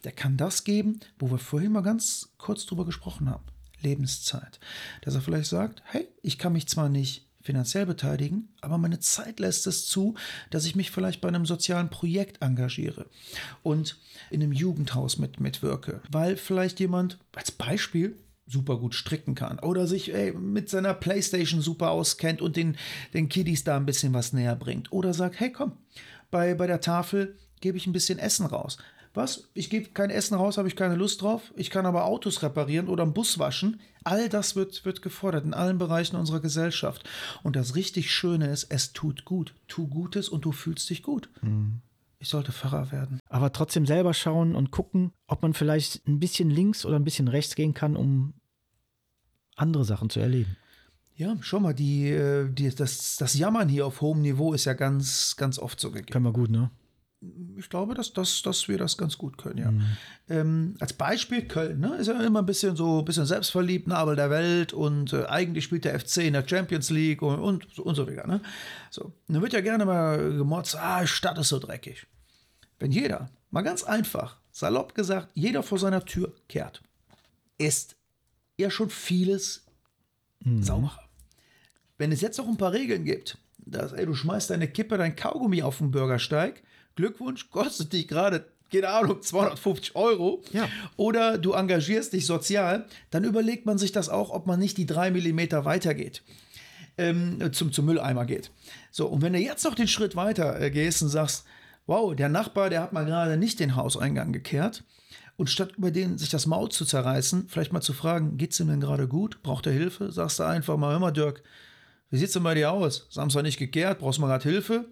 Der kann das geben, wo wir vorhin mal ganz kurz drüber gesprochen haben. Lebenszeit. Dass er vielleicht sagt, hey, ich kann mich zwar nicht finanziell beteiligen, aber meine Zeit lässt es zu, dass ich mich vielleicht bei einem sozialen Projekt engagiere und in einem Jugendhaus mit, mitwirke, weil vielleicht jemand als Beispiel super gut stricken kann oder sich ey, mit seiner Playstation super auskennt und den, den Kiddies da ein bisschen was näher bringt oder sagt, hey komm, bei, bei der Tafel gebe ich ein bisschen Essen raus. Was? Ich gebe kein Essen raus, habe ich keine Lust drauf. Ich kann aber Autos reparieren oder einen Bus waschen. All das wird, wird gefordert in allen Bereichen unserer Gesellschaft. Und das richtig Schöne ist, es tut gut. Tu Gutes und du fühlst dich gut. Mhm. Ich sollte Pfarrer werden. Aber trotzdem selber schauen und gucken, ob man vielleicht ein bisschen links oder ein bisschen rechts gehen kann, um andere Sachen zu erleben. Ja, schau mal, die, äh, die, das, das Jammern hier auf hohem Niveau ist ja ganz, ganz oft so gegeben. Können wir gut, ne? Ich glaube, dass, dass, dass wir das ganz gut können, ja. Mhm. Ähm, als Beispiel Köln, ne, ist ja immer ein bisschen so ein bisschen selbstverliebt, Nabel der Welt und äh, eigentlich spielt der FC in der Champions League und, und, und so weiter. Ne? So. Dann wird ja gerne mal gemotzt, ah, Stadt ist so dreckig. Wenn jeder, mal ganz einfach, salopp gesagt, jeder vor seiner Tür kehrt, ist ja schon vieles mhm. sauberer. Wenn es jetzt noch ein paar Regeln gibt, dass, ey, du schmeißt deine Kippe, dein Kaugummi auf den Bürgersteig, Glückwunsch, kostet dich gerade, keine Ahnung, 250 Euro. Ja. Oder du engagierst dich sozial, dann überlegt man sich das auch, ob man nicht die drei Millimeter weitergeht. Ähm, zum, zum Mülleimer geht. So, und wenn du jetzt noch den Schritt weiter äh, gehst und sagst, wow, der Nachbar, der hat mal gerade nicht den Hauseingang gekehrt, und statt über den sich das Maul zu zerreißen, vielleicht mal zu fragen, geht's ihm denn gerade gut? Braucht er Hilfe? Sagst du einfach mal, hör mal, Dirk, wie sieht's denn bei dir aus? Samstag nicht gekehrt, brauchst du mal gerade Hilfe?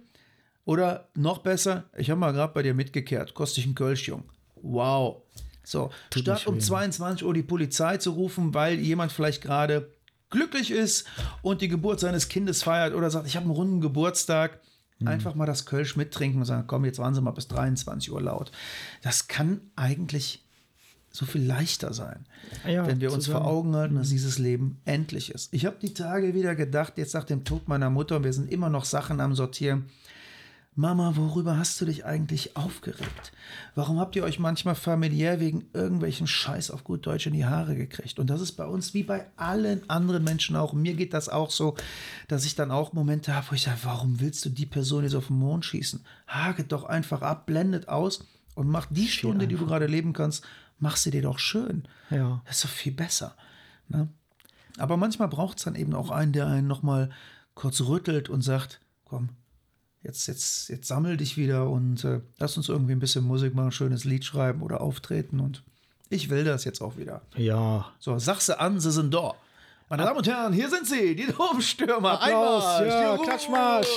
Oder noch besser, ich habe mal gerade bei dir mitgekehrt, kostet dich ein Kölsch, Jung. Wow. So, Tut statt um 22 Uhr die Polizei zu rufen, weil jemand vielleicht gerade glücklich ist und die Geburt seines Kindes feiert oder sagt, ich habe einen runden Geburtstag, mhm. einfach mal das Kölsch mittrinken und sagen, komm, jetzt waren sie mal bis 23 Uhr laut. Das kann eigentlich so viel leichter sein, ja, wenn wir uns zusammen. vor Augen halten, dass mhm. dieses Leben endlich ist. Ich habe die Tage wieder gedacht, jetzt nach dem Tod meiner Mutter, wir sind immer noch Sachen am Sortieren, Mama, worüber hast du dich eigentlich aufgeregt? Warum habt ihr euch manchmal familiär wegen irgendwelchen Scheiß auf gut Deutsch in die Haare gekriegt? Und das ist bei uns wie bei allen anderen Menschen auch. Mir geht das auch so, dass ich dann auch Momente habe, wo ich sage, warum willst du die Person jetzt auf den Mond schießen? Hake doch einfach ab, blendet aus und mach die Stunde, die du gerade leben kannst, mach sie dir doch schön. Ja. Das ist doch viel besser. Ne? Aber manchmal braucht es dann eben auch einen, der einen nochmal kurz rüttelt und sagt, komm, jetzt, jetzt, jetzt sammel dich wieder und äh, lass uns irgendwie ein bisschen Musik machen, ein schönes Lied schreiben oder auftreten und ich will das jetzt auch wieder. Ja. So, sag sie an, sie sind da. Meine Damen und Herren, hier sind sie, die Domstürmer. Applaus, Einmarsch. Ja, Klatschmarsch.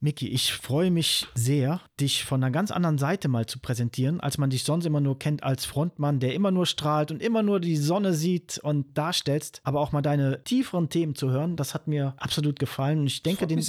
Miki, ich freue mich sehr, dich von einer ganz anderen Seite mal zu präsentieren, als man dich sonst immer nur kennt als Frontmann, der immer nur strahlt und immer nur die Sonne sieht und darstellst. Aber auch mal deine tieferen Themen zu hören, das hat mir absolut gefallen und ich denke den,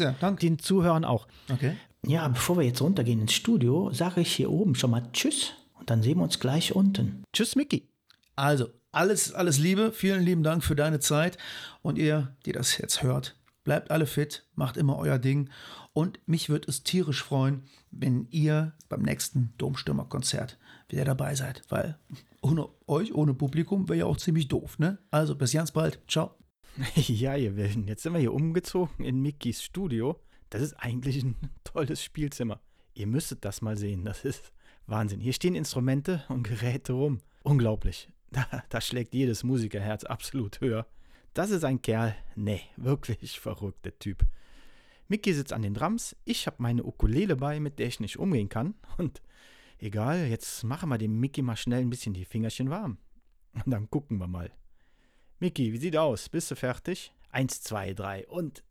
den Zuhörern auch. Okay. Ja, bevor wir jetzt runtergehen ins Studio, sage ich hier oben schon mal Tschüss und dann sehen wir uns gleich unten. Tschüss, Miki. Also, alles, alles Liebe, vielen lieben Dank für deine Zeit und ihr, die das jetzt hört, bleibt alle fit, macht immer euer Ding und mich würde es tierisch freuen, wenn ihr beim nächsten Domstürmer-Konzert wieder dabei seid, weil ohne euch, ohne Publikum wäre ja auch ziemlich doof, ne? Also bis ganz bald. Ciao. Ja, ihr Wilden, jetzt sind wir hier umgezogen in Mickys Studio. Das ist eigentlich ein tolles Spielzimmer. Ihr müsstet das mal sehen. Das ist Wahnsinn. Hier stehen Instrumente und Geräte rum. Unglaublich. Da, da schlägt jedes Musikerherz absolut höher. Das ist ein Kerl, nee, wirklich verrückter Typ. Mickey sitzt an den Drums, ich habe meine Ukulele bei, mit der ich nicht umgehen kann. Und egal, jetzt machen wir dem Mickey mal schnell ein bisschen die Fingerchen warm. Und dann gucken wir mal. Mickey, wie sieht aus? Bist du fertig? Eins, zwei, drei und.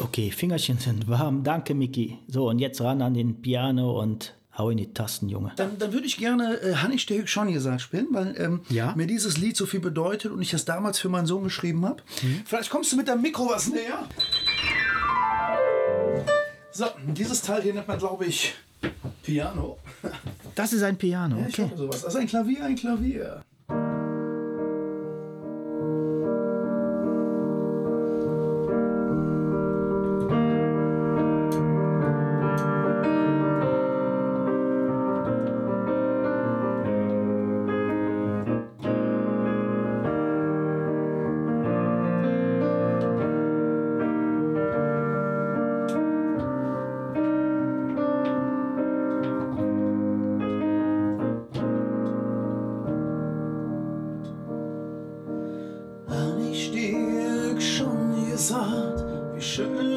Okay, Fingerchen sind warm. Danke, Mickey. So, und jetzt ran an den Piano und hau in die Tasten, Junge. Dann, dann würde ich gerne äh, Hannig Stehück schon gesagt spielen, weil ähm, Ja. mir dieses Lied so viel bedeutet und ich das damals für meinen Sohn geschrieben habe. Vielleicht kommst du mit deinem Mikro was näher. So, dieses Teil hier nennt man, glaube ich, Piano. Das ist ein Piano, Ich okay. sowas. Also ein Klavier, ein Klavier. Wie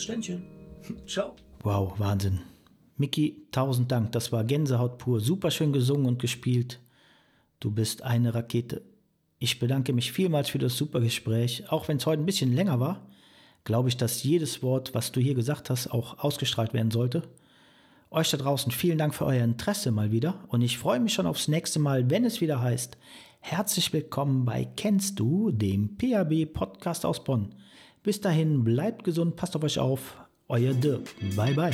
Kleines Ständchen. Ciao. Wow, Wahnsinn. Miki, tausend Dank. Das war Gänsehaut pur. Super schön gesungen und gespielt. Du bist eine Rakete. Ich bedanke mich vielmals für das super Gespräch. Auch wenn es heute ein bisschen länger war, glaube ich, dass jedes Wort, was du hier gesagt hast, auch ausgestrahlt werden sollte. Euch da draußen vielen Dank für euer Interesse mal wieder und ich freue mich schon aufs nächste Mal, wenn es wieder heißt, herzlich willkommen bei Kennst du, dem PAB Podcast aus Bonn. Bis dahin, bleibt gesund, passt auf euch auf. Euer Dirk. Bye bye.